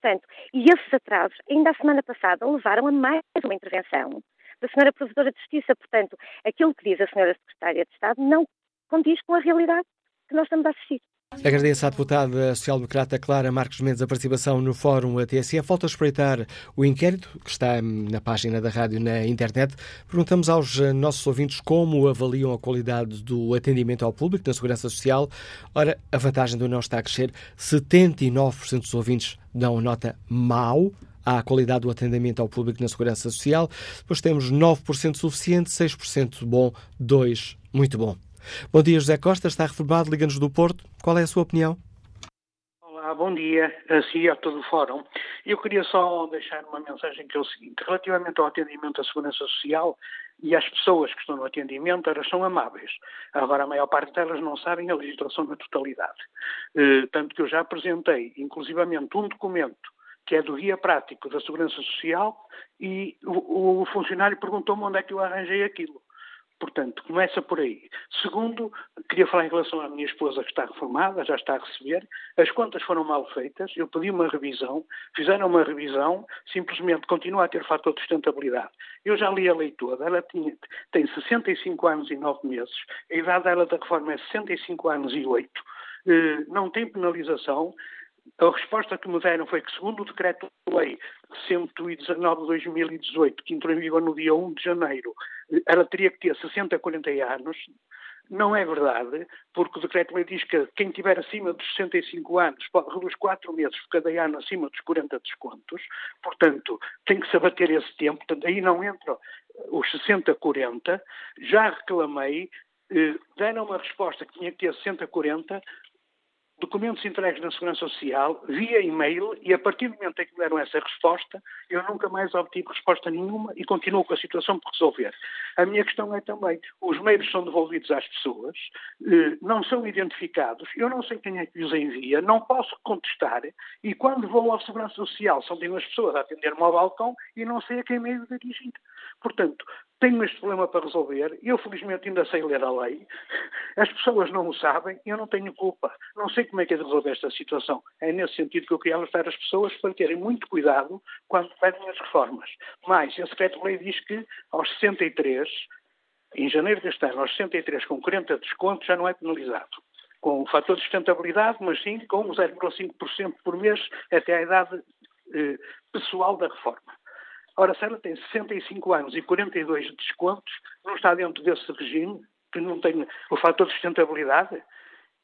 Portanto, e esses atrasos, ainda a semana passada, levaram a mais uma intervenção da Senhora Provedora de Justiça. Portanto, aquilo que diz a Senhora Secretária de Estado não condiz com a realidade que nós estamos a assistir. Agradeço à deputada social-democrata Clara Marques Mendes a participação no Fórum TSF. Volto a espreitar o inquérito que está na página da rádio na internet. Perguntamos aos eh, nossos ouvintes como avaliam a qualidade do atendimento ao público na Segurança Social. Ora, a vantagem do não está a crescer. 79% dos ouvintes dão nota mau à qualidade do atendimento ao público na Segurança Social. Depois temos 9% suficiente, 6% bom, 2% muito bom. Bom dia, José Costa, está reformado, liga-nos do Porto. Qual é a sua opinião? Olá, bom dia, assim a todo o fórum. Eu queria só deixar uma mensagem que é o seguinte, relativamente ao atendimento à Segurança Social e às pessoas que estão no atendimento, elas são amáveis. Agora, a maior parte delas não sabem a legislação na totalidade. Eh, tanto que eu já apresentei, inclusivamente, um documento que é do guia prático da Segurança Social e o, o funcionário perguntou-me onde é que eu arranjei aquilo. Portanto, começa por aí. Segundo, queria falar em relação à minha esposa que está reformada, já está a receber. As contas foram mal feitas, eu pedi uma revisão, fizeram uma revisão, simplesmente continua a ter fator de sustentabilidade. Eu já li a lei toda, ela tinha, tem 65 anos e 9 meses, a idade dela da reforma é 65 anos e 8, eh, não tem penalização, a resposta que me deram foi que, segundo o Decreto-Lei 119 de 2018, que entrou em vigor no dia 1 de janeiro, ela teria que ter 60 a 40 anos. Não é verdade, porque o Decreto-Lei diz que quem tiver acima dos 65 anos pode reduzir 4 meses por cada ano acima dos 40 descontos. Portanto, tem que se abater esse tempo. Portanto, aí não entra os 60 a 40. Já reclamei, eh, deram uma resposta que tinha que ter 60 a 40, documentos entregues na Segurança Social via e-mail e a partir do momento em que me deram essa resposta, eu nunca mais obtive resposta nenhuma e continuo com a situação por resolver. A minha questão é também, os meios são devolvidos às pessoas, eh, não são identificados, eu não sei quem é que os envia, não posso contestar e quando vou à Segurança Social são as pessoas a atender-me ao balcão e não sei a quem meio dirigir. Portanto, tenho este problema para resolver, eu felizmente ainda sei ler a lei, as pessoas não o sabem, eu não tenho culpa, não sei como é que é de resolver esta situação. É nesse sentido que eu queria alertar as pessoas para terem muito cuidado quando pedem as reformas. Mas, esse decreto-lei diz que aos 63, em janeiro deste ano, aos 63 com 40 descontos, já não é penalizado. Com o fator de sustentabilidade, mas sim com 0,5% por mês até a idade eh, pessoal da reforma. Ora, se ela tem 65 anos e 42 de descontos, não está dentro desse regime, que não tem o fator de sustentabilidade?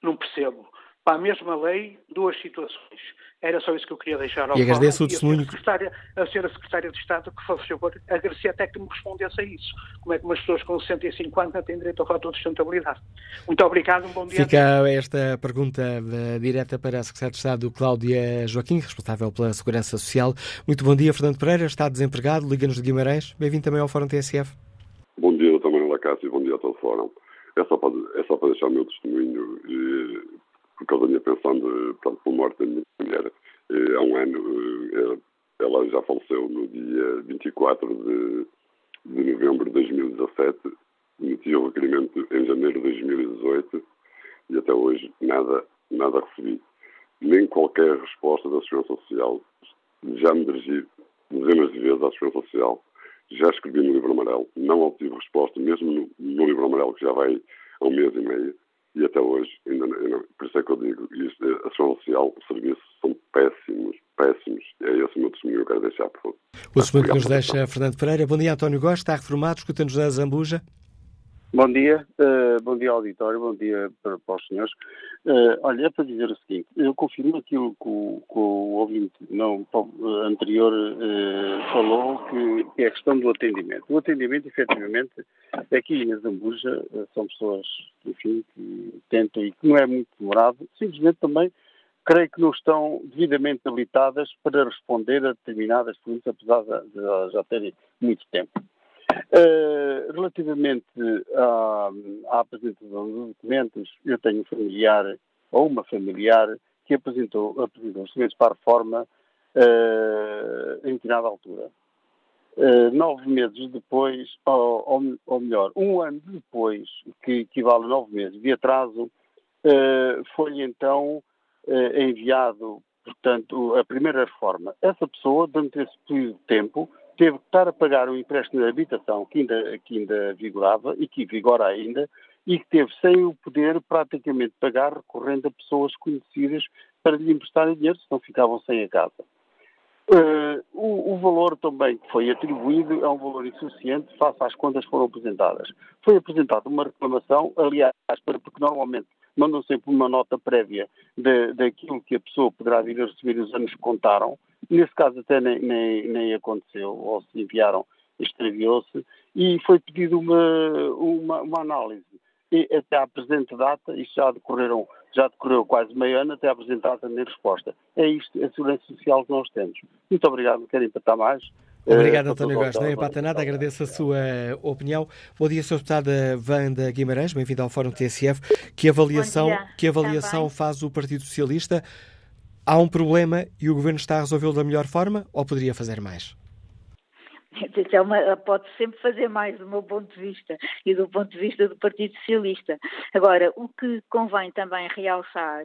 Não percebo. Para a mesma lei, duas situações. Era só isso que eu queria deixar ao E agradeço o testemunho. A, a senhora Secretária de Estado, que, por favor, agradecer até que me respondesse a isso. Como é que umas pessoas com 65 anos têm direito ao fator de sustentabilidade? Muito obrigado, um bom dia. Fica esta pergunta uh, direta para a Secretária de Estado, Cláudia Joaquim, responsável pela Segurança Social. Muito bom dia, Fernando Pereira, está desempregado, liga-nos de Guimarães. Bem-vindo também ao Fórum TSF. Bom dia, doutor Manuel Acácio, bom dia a todo o Fórum. É só para, é só para deixar o meu testemunho. E por causa da minha pensão de, portanto, por morte da minha mulher. Eh, há um ano, eh, ela já faleceu no dia 24 de, de novembro de 2017, meti o requerimento em janeiro de 2018 e até hoje nada, nada recebi. Nem qualquer resposta da Segurança Social. Já me dirigi dezenas de vezes à Segurança Social, já escrevi no livro amarelo, não obtive resposta, mesmo no, no livro amarelo que já vai há um mês e meio, e até hoje ainda não. Por isso é que eu digo, isto, a Segurança Social, os serviços são péssimos, péssimos. É esse o meu testemunho que eu quero deixar, por. O testemunho que nos deixa Fernando Pereira. Bom dia, António Gosta, está reformado, escuta-nos da Zambuja. Bom dia, uh, bom dia auditório, bom dia para, para os senhores. Uh, olha, é para dizer o seguinte, eu confirmo aquilo que o, que o ouvinte não, anterior uh, falou, que, que, é a questão do atendimento. O atendimento, efetivamente, aqui em Zambuja são pessoas, enfim, que tentam e que não é muito demorado, simplesmente também creio que não estão devidamente habilitadas para responder a determinadas perguntas, apesar de já terem muito tempo. Uh, relativamente à, à, apresentação dos documentos, eu tenho um familiar ou uma familiar que apresentou, apresentou os documentos para a reforma uh, em determinada altura. Uh, nove meses depois, ou, ou, ou, melhor, um ano depois, que equivale a nove meses de atraso, foi então enviado, portanto, a primeira reforma. Essa pessoa, durante esse período de tempo, teve que estar a pagar o empréstimo de habitação que ainda, que ainda vigorava e que vigora ainda, e que teve sem o poder praticamente pagar recorrendo a pessoas conhecidas para lhe emprestarem dinheiro, senão ficavam sem a casa. Uh, o, o, valor também que foi atribuído é um valor insuficiente face às contas que foram apresentadas. Foi apresentada uma reclamação, aliás, porque normalmente mandam sempre uma nota prévia de, daquilo que a pessoa poderá vir a receber os anos que contaram, Nesse caso até nem, nem, nem aconteceu, ou se enviaram, extraviou-se, e foi pedido uma, uma, uma, análise. E até à presente data, isto já decorreram, já decorreu quase meio ano, até à presente data nem resposta. É isto a segurança social que nós temos. Muito obrigado, querem empatar mais. Obrigado, uh, António Gosta. Não empata nada, agradeço a sua opinião. Bom dia, Sr. Deputada Wanda Guimarães, bem-vindo ao Fórum TSF. Que avaliação, que avaliação faz o Partido Socialista há um problema e o governo está a resolvê-lo da melhor forma ou poderia fazer mais? É uma, pode sempre fazer mais do meu ponto de vista e do ponto de vista do Partido Socialista. Agora, o que convém também realçar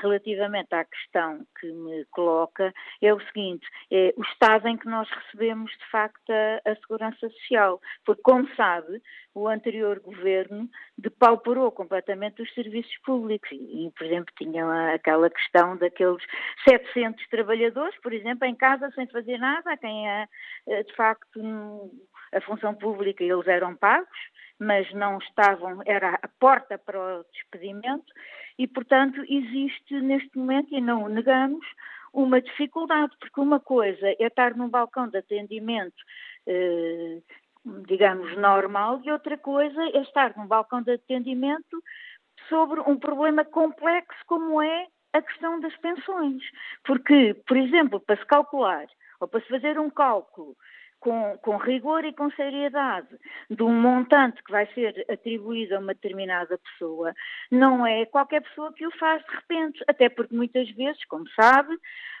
relativamente à questão que me coloca é o seguinte: é o estado em que nós recebemos de facto a, a segurança social. Porque, como sabe, o anterior governo depauperou completamente os serviços públicos. E, por exemplo, tinha aquela questão daqueles 700 trabalhadores, por exemplo, em casa sem fazer nada, a quem é, de facto a função pública eles eram pagos, mas não estavam, era a porta para o despedimento. E, portanto, existe neste momento, e não o negamos, uma dificuldade, porque uma coisa é estar num balcão de atendimento eh, digamos, normal, e outra coisa é estar num balcão de atendimento sobre um problema complexo como é a questão das pensões. Porque, por exemplo, para se calcular ou para se fazer um cálculo com, com, rigor e com seriedade de um montante que vai ser atribuído a uma determinada pessoa, não é qualquer pessoa que o faz de repente, até porque muitas vezes, como sabe,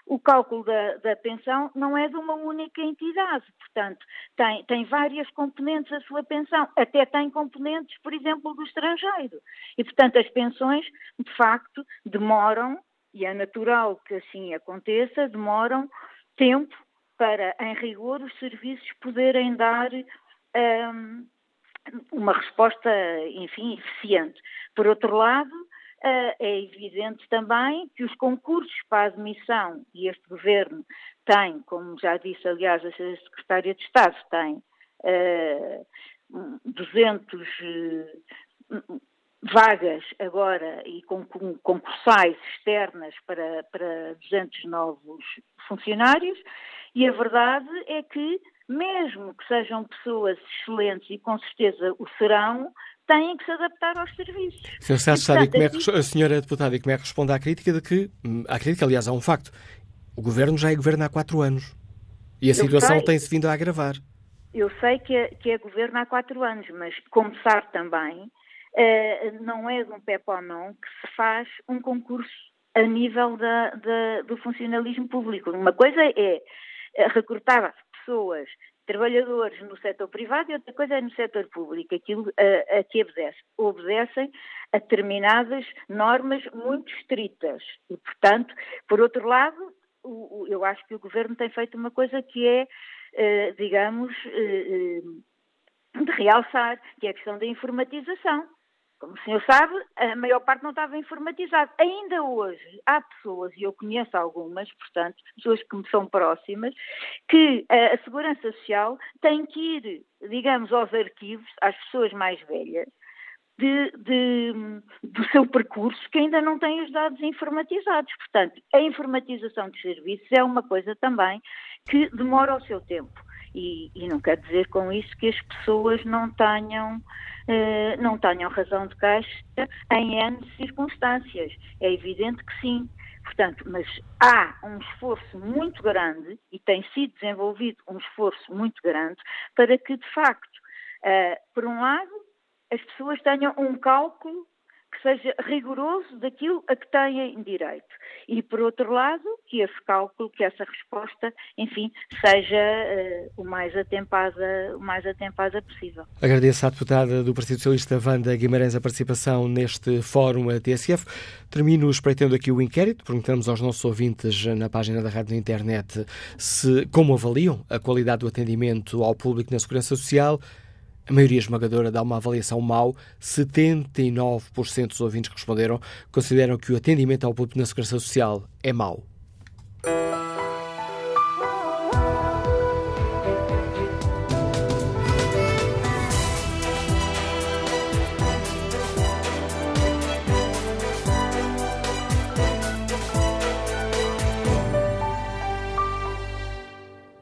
o cálculo da, da pensão não é de uma única entidade, portanto, tem, tem várias componentes a sua pensão, até tem componentes, por exemplo, do estrangeiro. E, portanto, as pensões, de facto, demoram, e é natural que assim aconteça, demoram tempo para, em rigor, os serviços poderem dar um, uma resposta, enfim, eficiente. Por outro lado, uh, é evidente também que os concursos para a admissão, e este governo tem, como já disse, aliás, a Secretária de Estado tem uh, 200 uh, vagas agora e concursais externas para, para 200 novos funcionários e a verdade é que, mesmo que sejam pessoas excelentes e com certeza o serão, têm que se adaptar aos serviços. Sr. Sérgio é a senhora deputada, e como é que responde à crítica de que, hum, à crítica, aliás, há um facto, o governo já é governo há quatro anos e a situação tem-se vindo a agravar. Eu sei que é, que é governo há quatro anos, mas como sabe também, uh, não é de um pé para a mão que se faz um concurso a nível da, da, do funcionalismo público. Uma coisa é recrutar pessoas trabalhadores no setor privado e outra coisa é no setor público, aquilo a, a que obedece. Obedecem a determinadas normas muito estritas. E, portanto, por outro lado, o, o, eu acho que o Governo tem feito uma coisa que é, eh, digamos, eh, eh, de realçar, que é a questão da informatização. Como o senhor sabe, a maior parte não estava informatizada. Ainda hoje há pessoas, e eu conheço algumas, portanto, pessoas que me são próximas, que a, a Segurança Social tem que ir, digamos, aos arquivos, às pessoas mais velhas, de, de, do seu percurso que ainda não têm os dados informatizados. Portanto, a informatização dos serviços é uma coisa também que demora o seu tempo. E, e não quer dizer com isso que as pessoas não tenham eh, não tenham razão de caixa em N circunstâncias. É evidente que sim. Portanto, mas há um esforço muito grande e tem sido desenvolvido um esforço muito grande para que, de facto, uh, por um lado, as pessoas tenham um cálculo que seja rigoroso daquilo a que têm direito. E, por outro lado, que esse cálculo, que essa resposta, enfim, seja uh, o, mais atempada, o mais atempada possível. Agradeço à deputada do Partido Socialista, Wanda Guimarães, a participação neste fórum TSF. Termino espreitando aqui o inquérito. Perguntamos aos nossos ouvintes na página da rádio na internet se, como avaliam a qualidade do atendimento ao público na Segurança Social. A maioria esmagadora dá uma avaliação mau. 79% dos ouvintes que responderam consideram que o atendimento ao público na Segurança Social é mau.